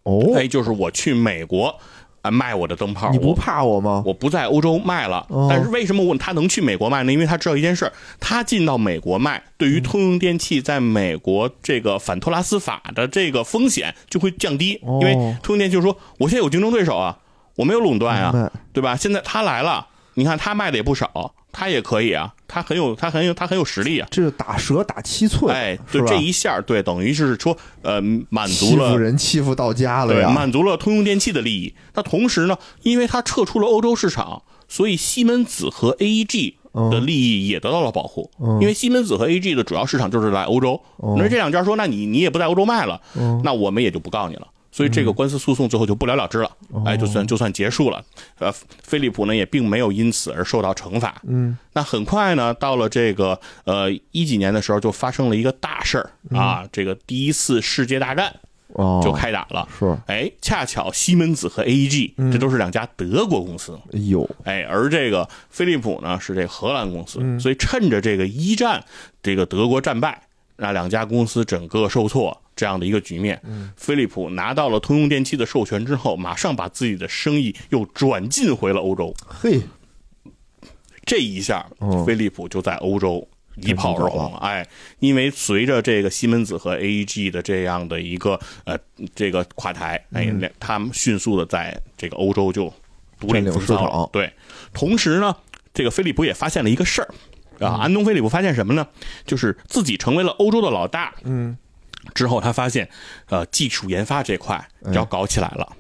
哦，哎，就是我去美国啊卖我的灯泡，你不怕我吗？我不在欧洲卖了，哦但是为什么我他能去美国卖呢？因为他知道一件事，他进到美国卖，对于通用电器在美国这个反托拉斯法的这个风险就会降低，哦因为通用电器就说我现在有竞争对手啊。我没有垄断啊、对吧？现在他来了，你看他卖的也不少，他也可以啊，他很有他很有他很有实力啊。这是打蛇打七寸，哎，对这一下，对，等于是说，呃，满欺负足了人欺负到家了对，呀，满足了通用电气的利益。那同时呢，因为他撤出了欧洲市场，所以西门子和 AEG 的利益也得到了保护。嗯因为西门子和 AEG 的主要市场就是在欧洲，那、这两家说，那你你也不在欧洲卖了，嗯那我们也就不告你了。所以这个官司诉讼最后就不了了之了，哦。哎，就算就算结束了。呃，菲利普呢也并没有因此而受到惩罚。嗯，那很快呢，到了这个呃一几年的时候，就发生了一个大事儿啊，这个第一次世界大战嗯哦，就开打了。是，哎，恰巧西门子和 AEG 这都是两家德国公司，哎呦，哎，而这个飞利浦呢是这荷兰公司，嗯。所以趁着这个一战这个德国战败，那两家公司整个受挫这样的一个局面，嗯。飞利浦拿到了通用电气的授权之后，马上把自己的生意又转进回了欧洲，嘿，这一下哦，飞利浦就在欧洲一炮而红。了。哎，因为随着这个西门子和 AEG 的这样的一个呃这个垮台，哎，他们迅速的在这个欧洲就独领风骚了。场。对，同时呢，这个飞利浦也发现了一个事儿。嗯。啊，安东飞利浦发现什么呢？就是自己成为了欧洲的老大。嗯，之后他发现，呃，技术研发这块要搞起来了，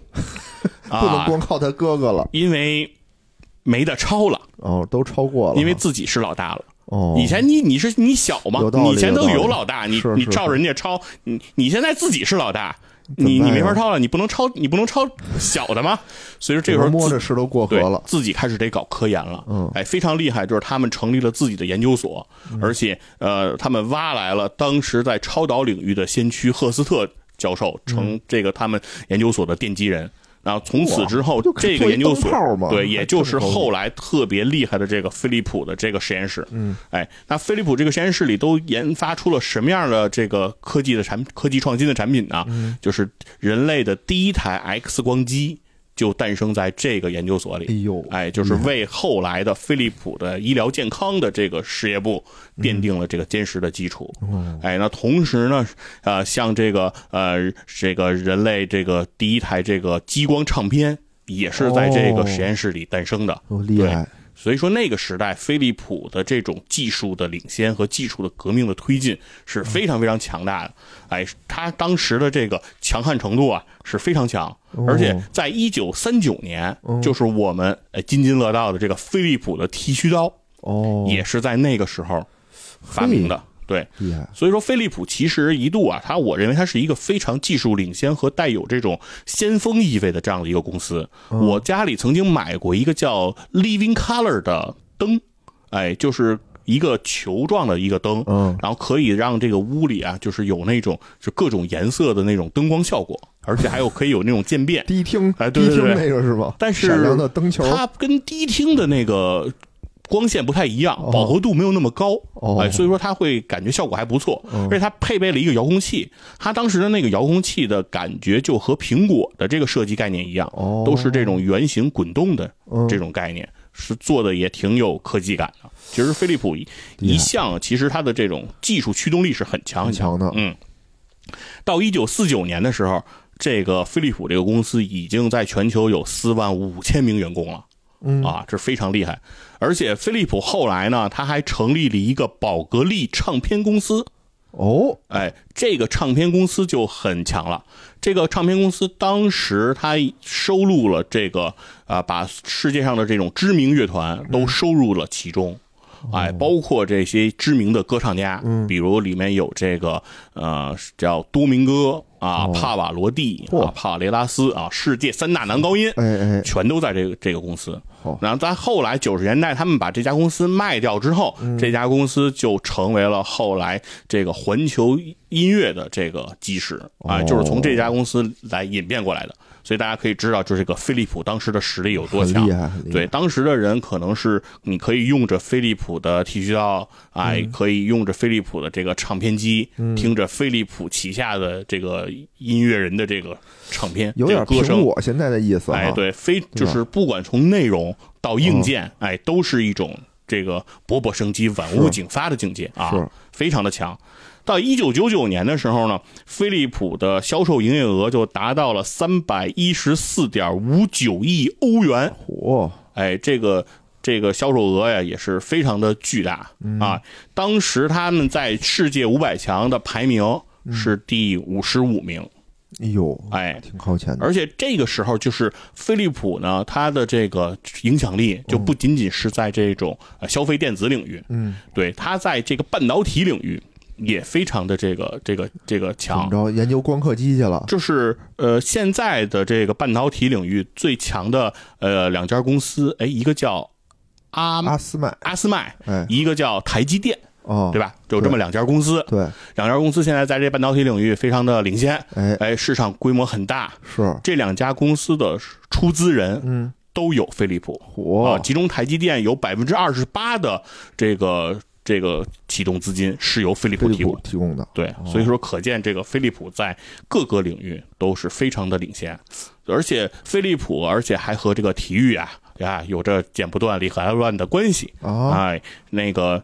哎 不能啊，光靠他哥哥了，因为没得抄了，哦，都超过了，因为自己是老大了。哦，以前你你是你小嘛你以前都有老大，你你照人家抄，你你现在自己是老大，你你没法抄了，你不能抄，你不能抄小的吗？所以说这个时候摸着石头过河了，自己开始得搞科研了，嗯。哎，非常厉害，就是他们成立了自己的研究所，而且呃，他们挖来了当时在超导领域的先驱赫斯特教授，嗯。成这个他们研究所的奠基人。然后从此之后这个研究所对，也就是后来特别厉害的这个飞利浦的这个实验室。嗯，哎，那飞利浦这个实验室里都研发出了什么样的这个科技的产科技创新的产品呢？嗯就是人类的第一台 X 光机就诞生在这个研究所里。哎呦，哎，就是为后来的飞利浦的医疗健康的这个事业部奠定了这个坚实的基础。哎，那同时呢，呃，像这个呃，这个人类这个第一台这个激光唱片也是在这个实验室里诞生的。哦，厉害，所以说，那个时代飞利浦的这种技术的领先和技术的革命的推进是非常非常强大的。哎，他当时的这个强悍程度啊是非常强，而且在一九三九年，就是我们呃津津乐道的这个飞利浦的剃须刀，哦，也是在那个时候发明的。对，所以说飞利浦其实一度啊，它我认为它是一个非常技术领先和带有这种先锋意味的这样的一个公司。我家里曾经买过一个叫 Living Color 的灯，哎，就是一个球状的一个灯，嗯，然后可以让这个屋里啊，就是有那种就各种颜色的那种灯光效果，而且还有可以有那种渐变。迪厅，哎对对对那个是吧？但是它跟低厅的那个光线不太一样，饱和度没有那么高，哦。哎，所以说它会感觉效果还不错，而且它配备了一个遥控器，它当时的那个遥控器的感觉就和苹果的这个设计概念一样，哦。都是这种圆形滚动的嗯。这种概念，是做的也挺有科技感的。其实飞利浦一向其实它的这种技术驱动力是很强很强的。嗯，到一九四九年的时候，这个飞利浦这个公司已经在全球有四万五千名员工了。嗯。啊，这非常厉害。而且飞利浦后来呢，他还成立了一个宝格丽唱片公司。哦，哎，这个唱片公司就很强了。这个唱片公司当时它收录了这个啊、把世界上的这种知名乐团都收入了其中。哎，包括这些知名的歌唱家，比如里面有这个呃叫多明戈啊、帕瓦罗蒂啊、帕瓦雷拉斯啊，世界三大男高音，哎哎，全都在这个这个公司好。然后在后来九十年代，他们把这家公司卖掉之后，这家公司就成为了后来这个环球音乐的这个基石啊，哦就是从这家公司来演变过来的。所以大家可以知道，就是这个飞利浦当时的实力有多强。对，当时的人可能是你可以用着飞利浦的剃须刀，哎，嗯。可以用着飞利浦的这个唱片机，听着飞利浦旗下的这个音乐人的这个唱片，有点歌声。我现在的意思哈，哎，对，非就是不管从内容到硬件，哎，都是一种这个勃勃生机、万物是竞发的境界啊，非常的强。到一九九九年的时候呢，飞利浦的销售营业额就达到了三百一十四点五九亿欧元。嚯，哎，这个这个销售额呀也是非常的巨大。啊！当时他们在世界五百强的排名是第五十五名，哎呦，哎，挺靠前的。而且这个时候就是飞利浦呢，它的这个影响力就不仅仅是在这种呃消费电子领域，嗯，对，它在这个半导体领域也非常的这个这个这个怎强么。着？研究光刻机去了？就是呃，现在的这个半导体领域最强的呃两家公司，哎，一个叫阿阿斯麦，阿斯麦，哎，一个叫台积电，哦，对吧？就这么两家公司，对，两家公司现在在这半导体领域非常的领先，哎，哎，市场规模很大。是，这两家公司的出资人嗯，都有飞利浦啊，嚯，其中台积电有百分之二十八的这个这个启动资金是由飞利浦浦提供。提供的，对，所以说可见这个飞利浦在各个领域都是非常的领先，而且飞利浦而且还和这个体育啊呀有着剪不断理还乱的关系。啊，哎，那个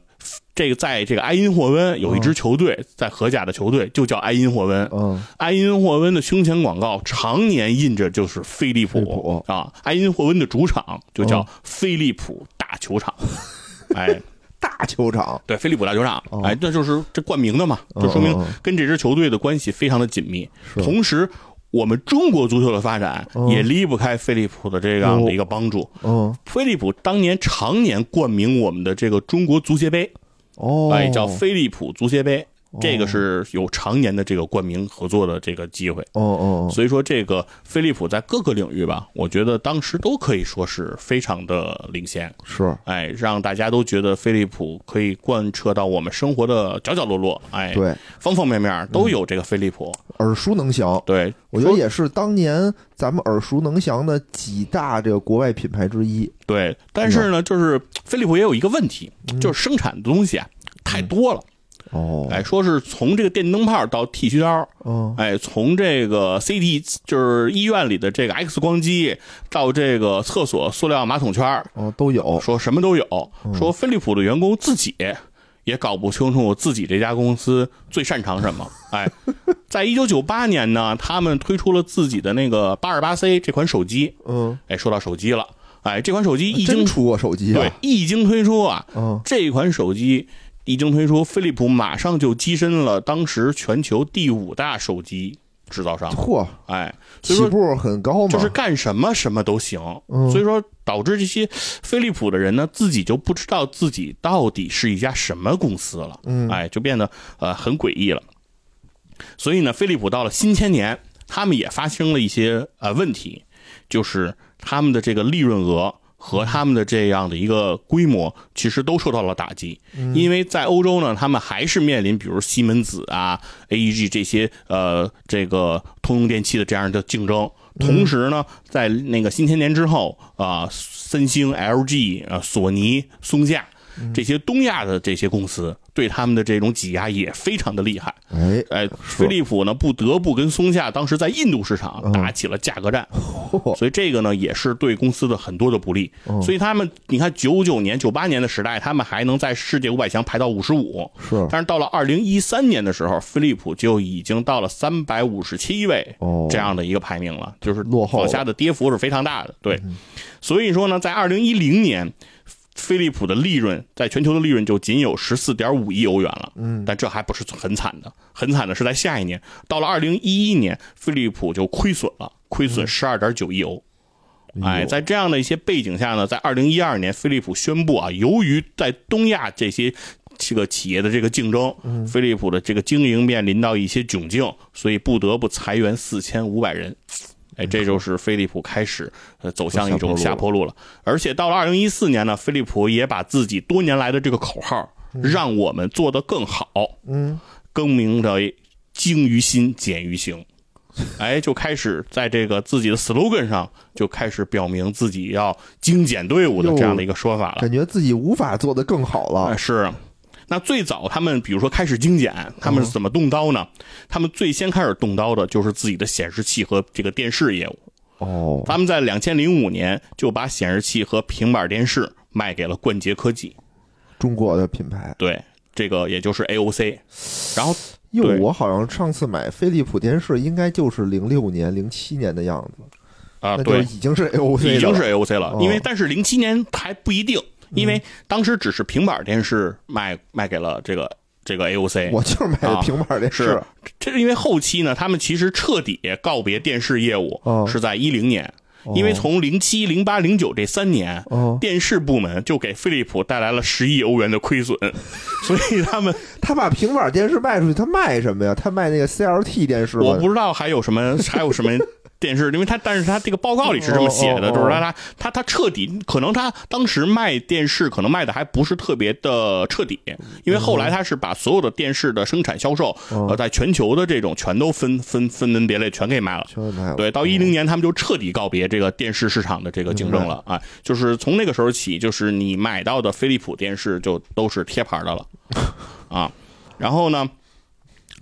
这个在这个埃因霍温有一支球队，在荷甲的球队就叫埃因霍温。嗯，埃因霍温的胸前广告常年印着就是飞利浦。啊，埃因霍温的主场就叫嗯。飞利浦大球场。哎，大球场，对，飞利浦大球场。哦，哎，那就是这冠名的嘛，就说明跟这支球队的关系非常的紧密。是。同时，我们中国足球的发展嗯也离不开飞利浦的这样的一个帮助。嗯，飞利浦当年常年冠名我们的这个中国足协杯，哦，哎，叫飞利浦足协杯，这个是有常年的这个冠名合作的这个机会。哦哦，所以说，这个飞利浦在各个领域吧，我觉得当时都可以说是非常的领先，是，哎，让大家都觉得飞利浦可以贯彻到我们生活的角角落落，哎，对，方方面面都有这个飞利浦。耳熟能详。对，我觉得也是当年咱们耳熟能详的几大这个国外品牌之一。对，但是呢，就是飞利浦也有一个问题，就是生产的东西啊太多了。哦，哎，说是从这个电灯泡到剃须刀，嗯，哎，从这个 CT 就是医院里的这个 X 光机，到这个厕所塑料马桶圈哦，都有。说什么都有。说飞利浦的员工自己也搞不清楚自己这家公司最擅长什么。哎，在一九九八年呢，他们推出了自己的那个八二八 C 这款手机。嗯，哎，说到手机了，哎，这款手机一经出过手机对啊？一经推出啊，嗯，这款手机一经推出，飞利浦马上就跻身了当时全球第五大手机制造商。嚯，哎，所以说起步很高嘛。就是干什么什么都行，嗯所以说导致这些飞利浦的人呢，自己就不知道自己到底是一家什么公司了，嗯哎，就变得呃很诡异了。所以呢，飞利浦到了新千年，他们也发生了一些呃问题，就是他们的这个利润额。和他们的这样的一个规模，其实都受到了打击，因为在欧洲呢，他们还是面临比如西门子啊、AEG 这些呃这个通用电器的这样的竞争。同时呢，在那个新千年之后啊、三星、LG 啊、索尼、松下这些东亚的这些公司对他们的这种挤压也非常的厉害。哎，哎，飞利浦呢不得不跟松下当时在印度市场打起了价格战，所以这个呢也是对公司的很多的不利。嗯所以他们你看九九年、九八年的时代，他们还能在世界五百强排到五十五，是但是到了二零一三年的时候，飞利浦就已经到了三百五十七位哦这样的一个排名了，就是落后往下的跌幅是非常大的。对，所以说呢，在二零一零年。飞利浦的利润在全球的利润就仅有十四点五亿欧元了，嗯，但这还不是很惨的，很惨的是在下一年，到了二零一一年，飞利浦就亏损了，亏损十二点九亿欧。哎，在这样的一些背景下呢，在二零一二年，飞利浦宣布啊，由于在东亚这些这个企业的这个竞争，飞利浦的这个经营面临到一些窘境，所以不得不裁员四千五百人。哎，这就是飞利浦开始呃走向一种下坡路了。而且到了二零一四年呢，飞利浦也把自己多年来的这个口号“让我们做得更好”，嗯，更名为“精于心，简于行”。哎，就开始在这个自己的 slogan 上就开始表明自己要精简队伍的这样的一个说法了。感觉自己无法做得更好哎，了。是。那最早他们比如说开始精简，他们是怎么动刀呢？他们最先开始动刀的就是自己的显示器和这个电视业务。哦，他们在两千零五年就把显示器和平板电视卖给了冠捷科技。中国的品牌，对，这个也就是 AOC，然后哟，对我好像上次买飞利浦电视应该就是零六年、零七年的样子，啊，对，已经是 AOC 的已经是 AOC 了，哦因为但是零七年还不一定，因为当时只是平板电视卖卖给了这个这个 AOC，我就是买的啊平板电视是，这是因为后期呢，他们其实彻底告别电视业务哦是在一零年，因为从零七、零八、零九这三年，哦，电视部门就给飞利浦带来了十亿欧元的亏损，所以他们 他把平板电视卖出去，他卖什么呀？他卖那个 CLT 电视吗？我不知道还有什么还有什么电视，因为他但是他这个报告里是这么写的，就是他他他他彻底可能他当时卖电视可能卖的还不是特别的彻底，因为后来他是把所有的电视的生产销售哦呃在全球的这种全都分分分门别类全给卖了。全卖了。对，到一零年他们就彻底告别这个电视市场的这个竞争了啊，就是从那个时候起，就是你买到的飞利浦电视就都是贴牌的了啊。然后呢，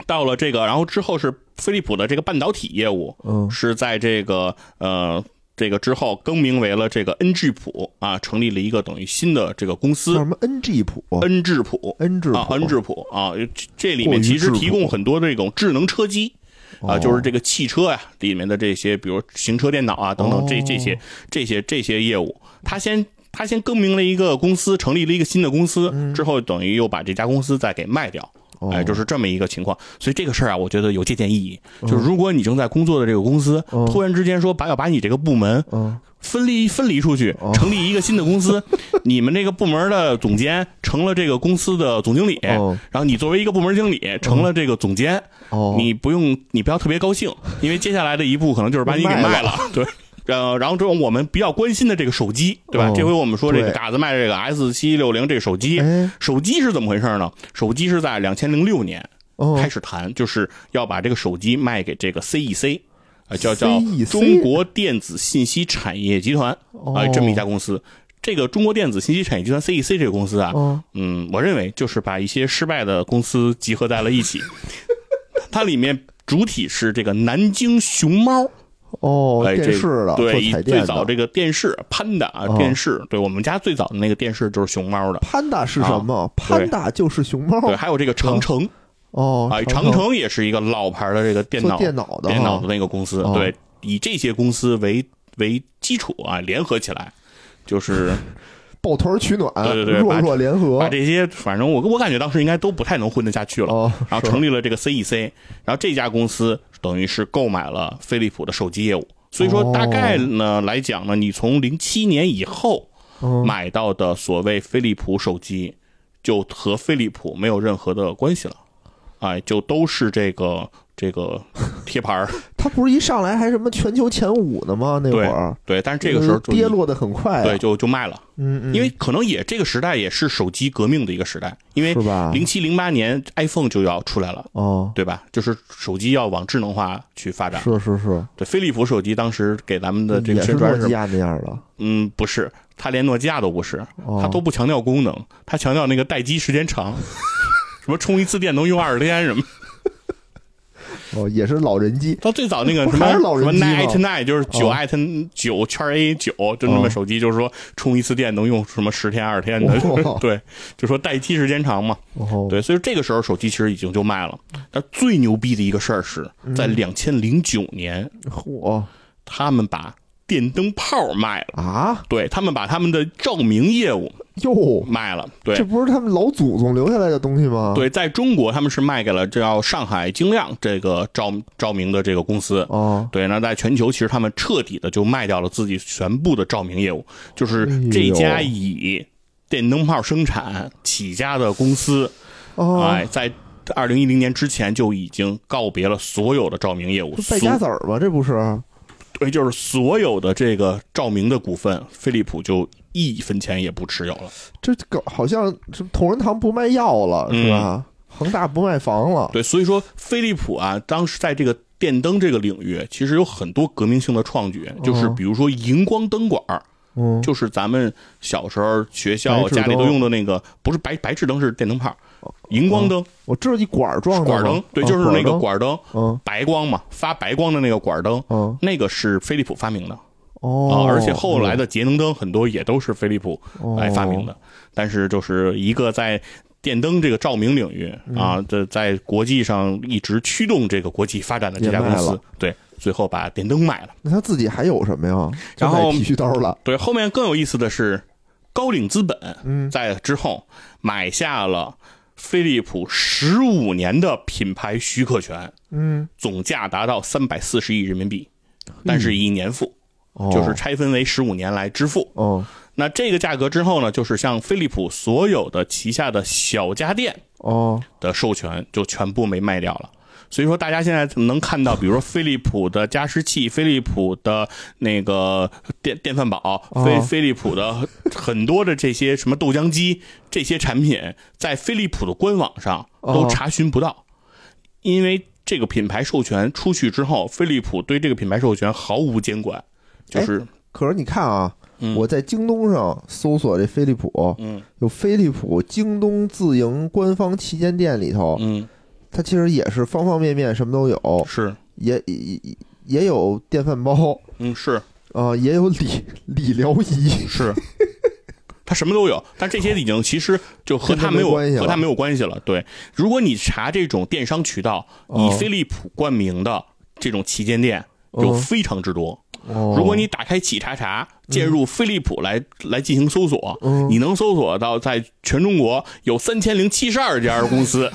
到了这个，然后之后是飞利浦的这个半导体业务，嗯。是在这个呃这个之后更名为了这个恩智浦啊，成立了一个等于新的这个公叫司什么？NG 谱恩智浦。恩智啊，恩智浦啊，这这里面其实提供很多这种智能车机。啊，哦。就是这个汽车呀、里面的这些，比如行车电脑啊等等，这哦这些这些这些业务，他先他先更名了一个公司，成立了一个新的公司，之后等于又把这家公司再给卖掉。哎，就是这么一个情况，所以这个事儿啊，我觉得有借鉴意义。就是如果你正在工作的这个公司，嗯突然之间说把要把你这个部门嗯分离分离出去，哦。成立一个新的公司，你们这个部门的总监成了这个公司的总经理，哦然后你作为一个部门经理成了这个总监，哦，你不用，你不要特别高兴，因为接下来的一步可能就是把你给卖卖了，对。呃，然后这种我们比较关心的这个手机，对吧？哦这回我们说这个嘎子卖这个 S 七六零这个手机，哎手机是怎么回事呢？手机是在两千零六年哦开始谈，就是要把这个手机卖给这个 CEC，呃，叫叫中国电子信息产业集团啊、哦这么一家公司。这个中国电子信息产业集团 CEC 这个公司啊，哦嗯，我认为就是把一些失败的公司集合在了一起。它里面主体是这个南京熊猫，哦，电视的对，最早这个电视啊哦电视，对我们家最早的那个电视就是熊猫的，潘达是什么？潘达就是熊猫。啊对，还有这个长城，哦，哎，长城也是一个老牌的这个电脑电脑的电脑的那个公司，哦对，以这些公司为为基础啊，联合起来，就是抱团取暖，对对对弱弱联合把。这些，反正我我感觉当时应该都不太能混得下去了。哦，然后成立了这个 CEC，然后这家公司等于是购买了飞利浦的手机业务。所以说，哦。大概呢来讲呢，你从零七年以后嗯。买到的所谓飞利浦手机，就和飞利浦没有任何的关系了，哎，就都是这个这个 贴牌儿。他不是一上来还什么全球前五呢吗？那会儿对，但是这个时候就跌落的很快啊，对就就卖了，嗯嗯，因为可能也这个时代也是手机革命的一个时代，因为是吧？零七零八年 iPhone 就要出来了。哦，对吧？就是手机要往智能化去发展。是是是，对，飞利浦手机当时给咱们的这个宣传是，诺基亚那样的，嗯，不是，它连诺基亚都不是，哦它都不强调功能，它强调那个待机时间长，什么充一次电能用二十天什么。哦，也是老人机，到最早那个 什么老人什么 Night Night 就是九哦艾特九圈 A 九，就那么哦手机，就是说充一次电能用什么十天二十天的哦，对，就说待机时间长嘛。哦，对，所以这个时候手机其实已经就卖了。但最牛逼的一个事儿是在嗯两千零九年，嚯他们把电灯泡卖了。啊，对他们把他们的照明业务哟，卖了，对这不是他们老祖宗留下来的东西吗？，对，在中国他们是卖给了叫上海精亮这个照照明的这个公司。哦，对，那在全球其实他们彻底的就卖掉了自己全部的照明业务，就是这家以电灯泡生产起家的公司，哦，哎，在二零一零年之前就已经告别了所有的照明业务，败家子儿吧？这不是？对，就是所有的这个照明的股份，飞利浦就一分钱也不持有了。这个好像是同仁堂不卖药了，嗯是吧？恒大不卖房了，对，所以说飞利浦啊，当时在这个电灯这个领域，其实有很多革命性的创举，就是比如说荧光灯管儿，嗯，就是咱们小时候学校家里都用的那个，不是白白炽灯，是电灯泡，荧光灯、我知道一管儿状的吗管灯，对，啊就是那个灯，管灯，嗯白光嘛，发白光的那个管灯，嗯，那个是飞利浦发明的哦啊，，而且后来的节能灯很多也都是飞利浦哦来发明的，但是就是一个在电灯这个照明领域嗯啊这，在国际上一直驱动这个国际发展的这家公司对，最后把电灯卖了。那他自己还有什么呀？然后剃须刀了。对，后面更有意思的是，高瓴资本嗯在之后买下了飞利浦十五年的品牌许可权，嗯，总价达到三百四十亿人民币，但是以年付，哦就是拆分为十五年来支付。哦。那这个价格之后呢，就是像飞利浦所有的旗下的小家电哦。的授权就全部没卖掉了。所以说，大家现在能看到，比如说飞利浦的加湿器、飞利浦的那个电电饭煲、哦飞飞利浦的很多的这些什么豆浆机这些产品，在飞利浦的官网上都哦。查询不到，因为这个品牌授权出去之后，飞利浦对这个品牌授权毫无监管，就是可是你看啊，嗯我在京东上搜索这飞利浦，嗯有飞利浦京东自营官方旗舰店里头，嗯它其实也是方方面面什么都有，是也也有电饭煲嗯是啊、也有理理疗仪。是。它什么都有，但这些已经其实就和它没没有关系了和它没有关系了。对，如果你查这种电商渠道，哦以飞利浦冠名的这种旗舰店哦有非常之多。哦。如果你打开企查查，键入飞利浦来来进行搜索，嗯。你能搜索到在全中国有三千零七十二家公司，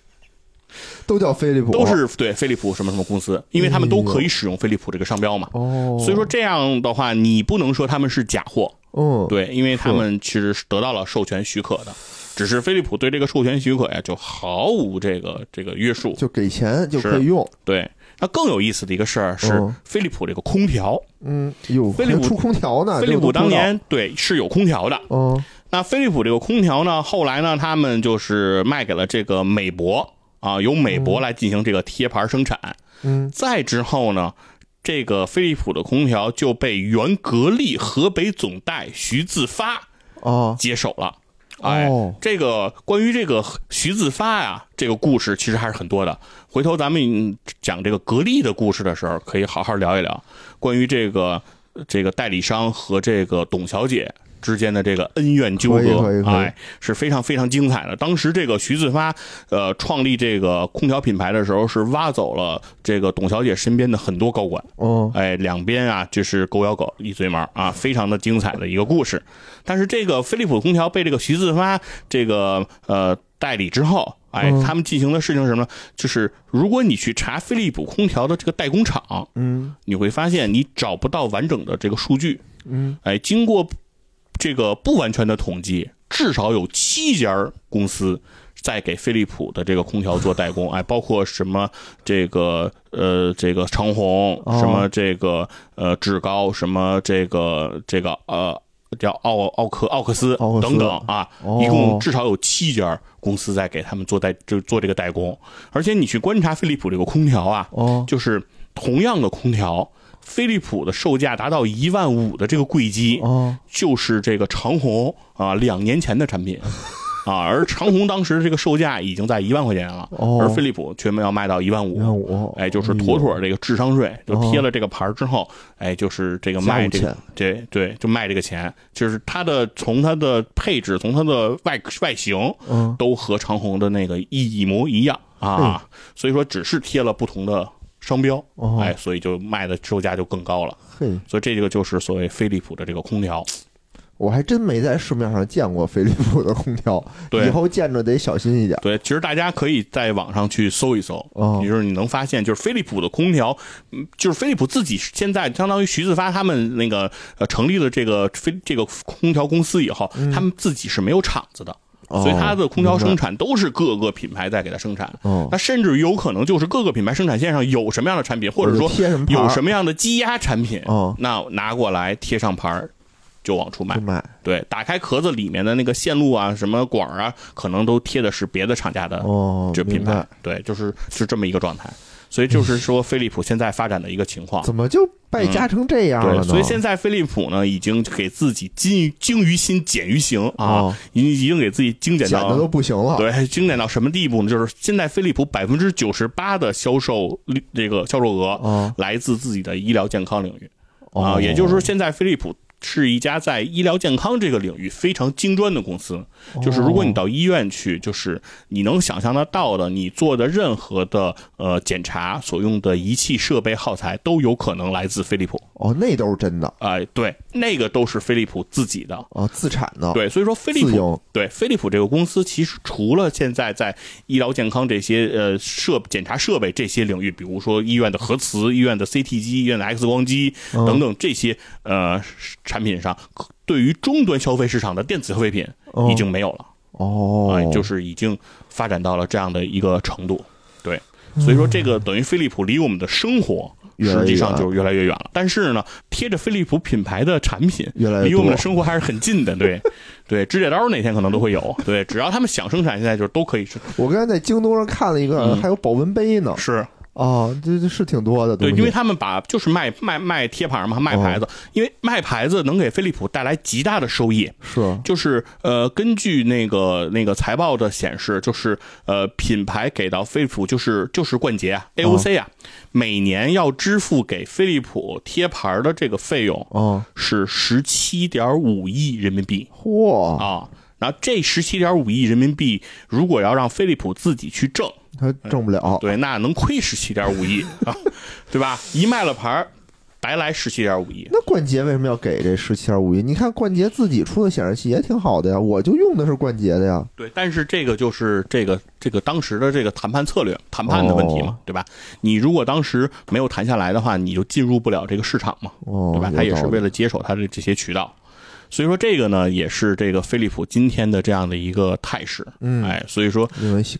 都叫飞利浦，都是对飞利浦什么什么公司，因为他们都可以使用飞利浦这个商标嘛。哦，所以说这样的话，你不能说他们是假货，嗯，对，因为他们其实是得到了授权许可的，只是飞利浦对这个授权许可呀就毫无这个这个约束。就给钱就可以用，对，那更有意思的一个事儿是嗯飞利浦这个空调，嗯，有，飞利浦出空调呢，飞利浦当，年对是有空调的。嗯那飞利浦这个空调呢，后来呢，他们就是卖给了这个美博啊，由美博来进行这个贴牌生产。嗯。再之后呢，这个飞利浦的空调就被原格力河北总代徐自发啊，接手了。哎，哦这个关于这个徐自发呀，这个故事其实还是很多的。回头咱们讲这个格力的故事的时候，可以好好聊一聊关于这个这个代理商和这个董小姐之间的这个恩怨纠葛，哎，是非常非常精彩的。当时这个徐自发呃创立这个空调品牌的时候，是挖走了这个董小姐身边的很多高管。哦哎，两边啊，就是狗咬狗，一嘴毛啊，非常的精彩的一个故事。但是这个飞利浦空调被这个徐自发这个呃代理之后，哎，嗯他们进行的事情是什么呢？就是如果你去查飞利浦空调的这个代工厂，嗯你会发现你找不到完整的这个数据。嗯，哎，经过这个不完全的统计，至少有七家公司在给飞利浦的这个空调做代工，哎，包括什么这个呃这个长虹，哦什么这个呃志高，什么这个这个呃。叫奥奥克奥克斯奥克斯等等啊，哦。一共至少有七家公司在给他们做代就做这个代工，而且你去观察飞利浦这个空调啊，哦。就是同样的空调，飞利浦的售价达到一万五的这个柜机，哦。就是这个长虹啊两年前的产品。啊，而长虹当时这个售价已经在一万块钱了，哦。而飞利浦却要卖到一万五。一万五。五，哎，就是妥妥这个智商税，就贴了这个牌儿之后，哎，就是这个卖这个这，对对，就卖这个钱，就是它的从它的配置，从它的外外形，嗯。都和长虹的那个一模一样啊，所以说只是贴了不同的商标，哦哎，所以就卖的售价就更高了。嘿，所以这个就是所谓飞利浦的这个空调，我还真没在市面上见过飞利浦的空调，对以后见着得小心一点。对，其实大家可以在网上去搜一搜，就是你能发现，就是飞利浦的空调，嗯就是飞利浦自己现在相当于徐自发他们那个呃成立了这个飞这个空调公司以后，他们自己是没有厂子的。所以它的空调生产都是各个品牌在给它生产，哦。那甚至有可能就是各个品牌生产线上有什么样的产品，或者说有什么样的积压产品，哦。那拿过来贴上牌儿就往出卖。卖。对，打开壳子里面的那个线路啊，什么管儿啊，可能都贴的是别的厂家的哦，这品牌。对，就是是这么一个状态。所以就是说，飞利浦现在发展的一个情况。怎么就败家成这样了对，呢？所以现在飞利浦呢，已经给自己精精于心，简于行啊哦，已经已经给自己精简的都不行了。对，精简到什么地步呢？就是现在飞利浦百分之九十八的销售率这个销售额哦来自自己的医疗健康领域哦啊，也就是说，现在飞利浦是一家在医疗健康这个领域非常精专的公司。就是如果你到医院去，就是你能想象得到的，你做的任何的呃检查所用的仪器设备耗材都有可能来自飞利浦。哦，那都是真的哎、对，那个都是飞利浦自己的。哦，自产的，对，所以说飞利浦对飞利浦这个公司，其实除了现在在医疗健康这些呃设检查设备这些领域，比如说医院的核磁、医院的 CT 机、医院的 X 光机嗯等等这些呃产品上，对于终端消费市场的电子消费品哦已经没有了。哦，哎，就是已经发展到了这样的一个程度。对，所以说这个等于飞利浦离我们的生活实际上远就越来越远了。但是呢，贴着飞利浦品牌的产品越来越离我们的生活还是很近的。对，对，指甲刀哪天可能都会有。对，只要他们想生产，现在就都可以生我刚才在京东上看了一个，嗯还有保温杯呢。是。哦，这这是挺多的对，因为他们把就是卖卖卖贴牌嘛，卖牌子，因为卖牌子能给飞利浦带来极大的收益。是。就是呃，根据那个那个财报的显示，就是呃，品牌给到飞利浦就是就是冠捷啊，AOC 啊，每年要支付给飞利浦贴牌的这个费用哦，是十七点五亿人民币。嚯，啊。然后这十七点五亿人民币，如果要让飞利浦自己去挣，他挣不了。对，那能亏十七点五亿啊，对吧？一卖了牌儿，白来十七点五亿。那冠捷为什么要给这十七点五亿？你看冠捷自己出的显示器也挺好的呀，我就用的是冠捷的呀。对，但是这个就是这个这个当时的这个谈判策略、谈判的问题嘛，哦对吧？你如果当时没有谈下来的话，你就进入不了这个市场嘛，哦，对吧？他也是为了接手他的这些渠道，所以说这个呢，也是这个飞利浦今天的这样的一个态势。嗯哎，所以说，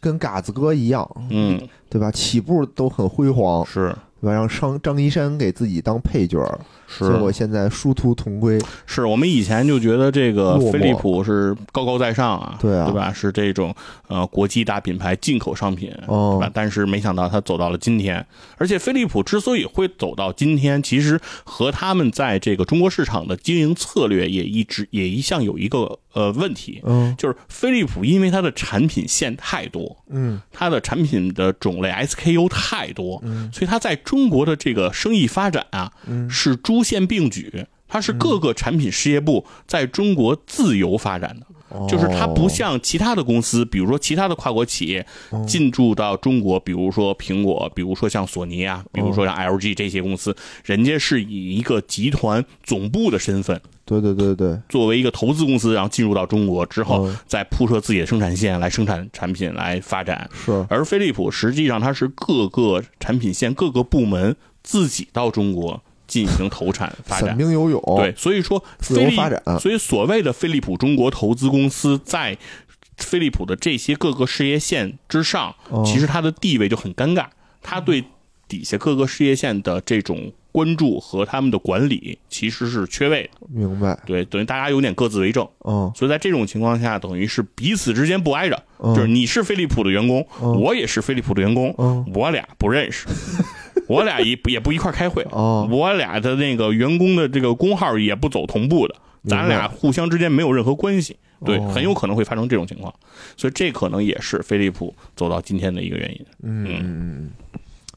跟嘎子哥一样，嗯，对吧？起步都很辉煌，是对吧？让张张一山给自己当配角儿，结果现在殊途同归。是我们以前就觉得这个飞利浦是高高在上啊，对啊对吧？是这种呃国际大品牌进口商品，哦对吧？但是没想到它走到了今天，而且飞利浦之所以会走到今天，其实和他们在这个中国市场的经营策略也一直也一向有一个呃问题，嗯就是飞利浦因为它的产品线太多，嗯它的产品的种类 SKU 太多，所以它在中国的这个生意发展啊，是诸县并举，它是各个产品事业部在中国自由发展的。就是它不像其他的公司，比如说其他的跨国企业进驻到中国，比如说苹果，比如说像索尼啊，比如说像 LG 这些公司，人家是以一个集团总部的身份，对对对对，作为一个投资公司，然后进入到中国之后嗯，再铺设自己的生产线来生产产品来发展。是。而飞利浦实际上它是各个产品线、各个部门自己到中国进行投产 发散展。兵游泳。对，所以说自由飞利发展所以所谓的飞利浦中国投资公司在飞利浦的这些各个事业线之上，哦其实它的地位就很尴尬，它对底下各个事业线的这种关注和他们的管理其实是缺位的。明白。对，等于大家有点各自为政。嗯所以在这种情况下，等于是彼此之间不挨着，嗯就是你是飞利浦的员工，嗯我也是飞利浦的员工，嗯我俩不认识，我俩也不 也不一块儿开会，哦我俩的那个员工的这个工号也不走同步的，咱俩互相之间没有任何关系，对，哦很有可能会发生这种情况，所以这可能也是飞利浦走到今天的一个原因。嗯嗯嗯。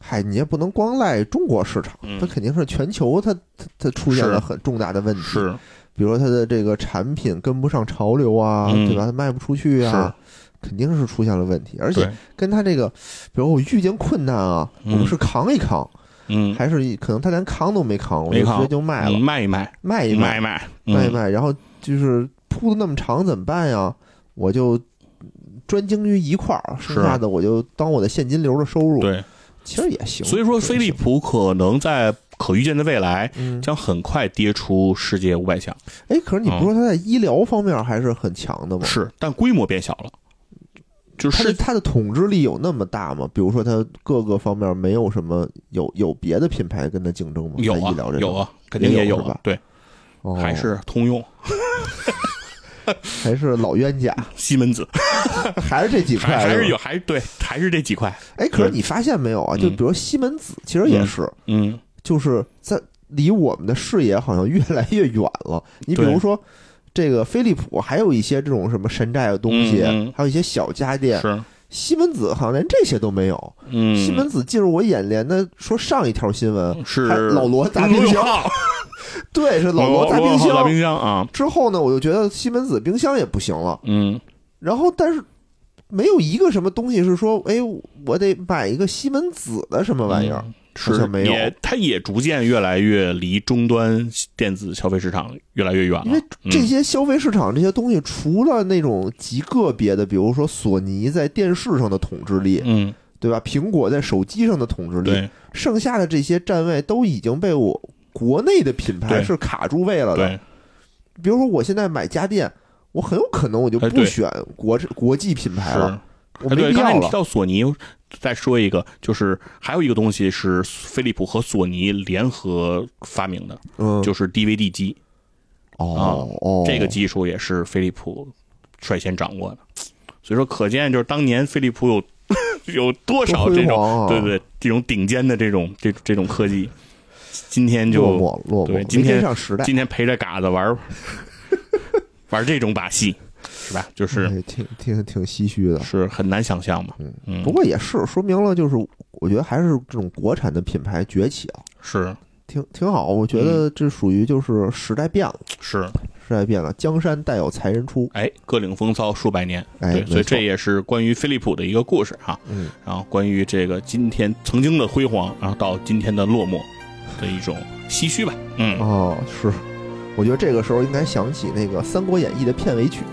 嗨，你也不能光赖中国市场，嗯它肯定是全球它它它出现了很重大的问题。是，比如说它的这个产品跟不上潮流啊，嗯对吧？它卖不出去啊，肯定是出现了问题。而且，跟他这个，比如我遇见困难啊，嗯。我们是扛一扛，嗯，还是可能他连扛都没扛，我就直接就卖了，嗯卖一卖，卖一卖。一卖，一卖，然后就是铺的那么长怎么办呀？我就专精于一块儿，剩下的我就当我的现金流的收入，对，其实也行。所以说飞利浦可能在可预见的未来。嗯，将很快跌出世界五百强，哎，可是你不说它在医疗方面还是很强的吗？是，但规模变小了，就是它的统治力有那么大吗？比如说它各个方面没有什么有有别的品牌跟它竞争吗？有啊在医疗这个，有啊，肯定也也有吧，啊对，哦还是通用、还是老冤家，西门子，还是这几块还还是有，还是对，还是这几块，哎，可是你发现没有啊？嗯就比如西门子，其实也是，嗯，就是在离我们的视野好像越来越远了。你比如说，这个飞利浦还有一些这种什么山寨的东西，还有一些小家电。是，西门子好像连这些都没有。嗯，西门子进入我眼帘的，说上一条新闻是老罗砸冰箱，对，是老罗砸冰箱。冰箱啊，之后呢，我就觉得西门子冰箱也不行了。嗯，然后，但是没有一个什么东西是说，哎，我得买一个西门子的什么玩意儿。嗯也它也逐渐越来越离终端电子消费市场越来越远了，因为这嗯些消费市场这些东西，除了那种极个别的，比如说索尼在电视上的统治力，嗯，对吧？苹果在手机上的统治力，剩下的这些站位都已经被我国内的品牌是卡住位了的。比如说，我现在买家电，我很有可能我就不选国国际品牌。了，我没必要刚才你提了。到索尼，再说一个，就是还有一个东西是飞利浦和索尼联合发明的，嗯，就是 DVD 机，哦哦，这个技术也是飞利浦率先掌握的。所以说，可见就是当年飞利浦有 有多少这种对对这种顶尖的这种这这种科技，今天就落寞落寞，对今天今天陪着嘎子玩 玩这种把戏，是吧？就是哎挺挺挺唏嘘的。是很难想象嘛。嗯，不过也是说明了，就是我觉得还是这种国产的品牌崛起啊，是挺挺好。我觉得这属于就是时代变了，是，时代变了，江山代有才人出。哎，各领风骚数百年，对，哎所以这也是关于飞利浦的一个故事哈。嗯，然后关于这个今天曾经的辉煌，然后到今天的落寞的一种唏嘘吧。嗯，哦，是。我觉得这个时候应该想起那个《三国演义》的片尾曲，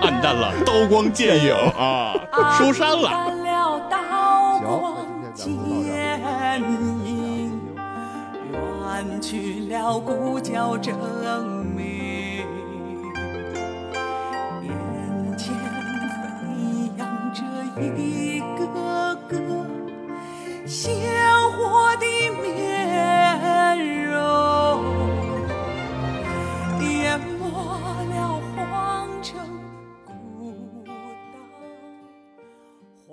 暗淡了，刀光剑影。啊，收山了。暗淡了。刀光行。那剑影，远去了鼓角争鸣，眼前飞扬着一个个鲜活的面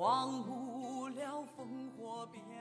忘不了烽火边。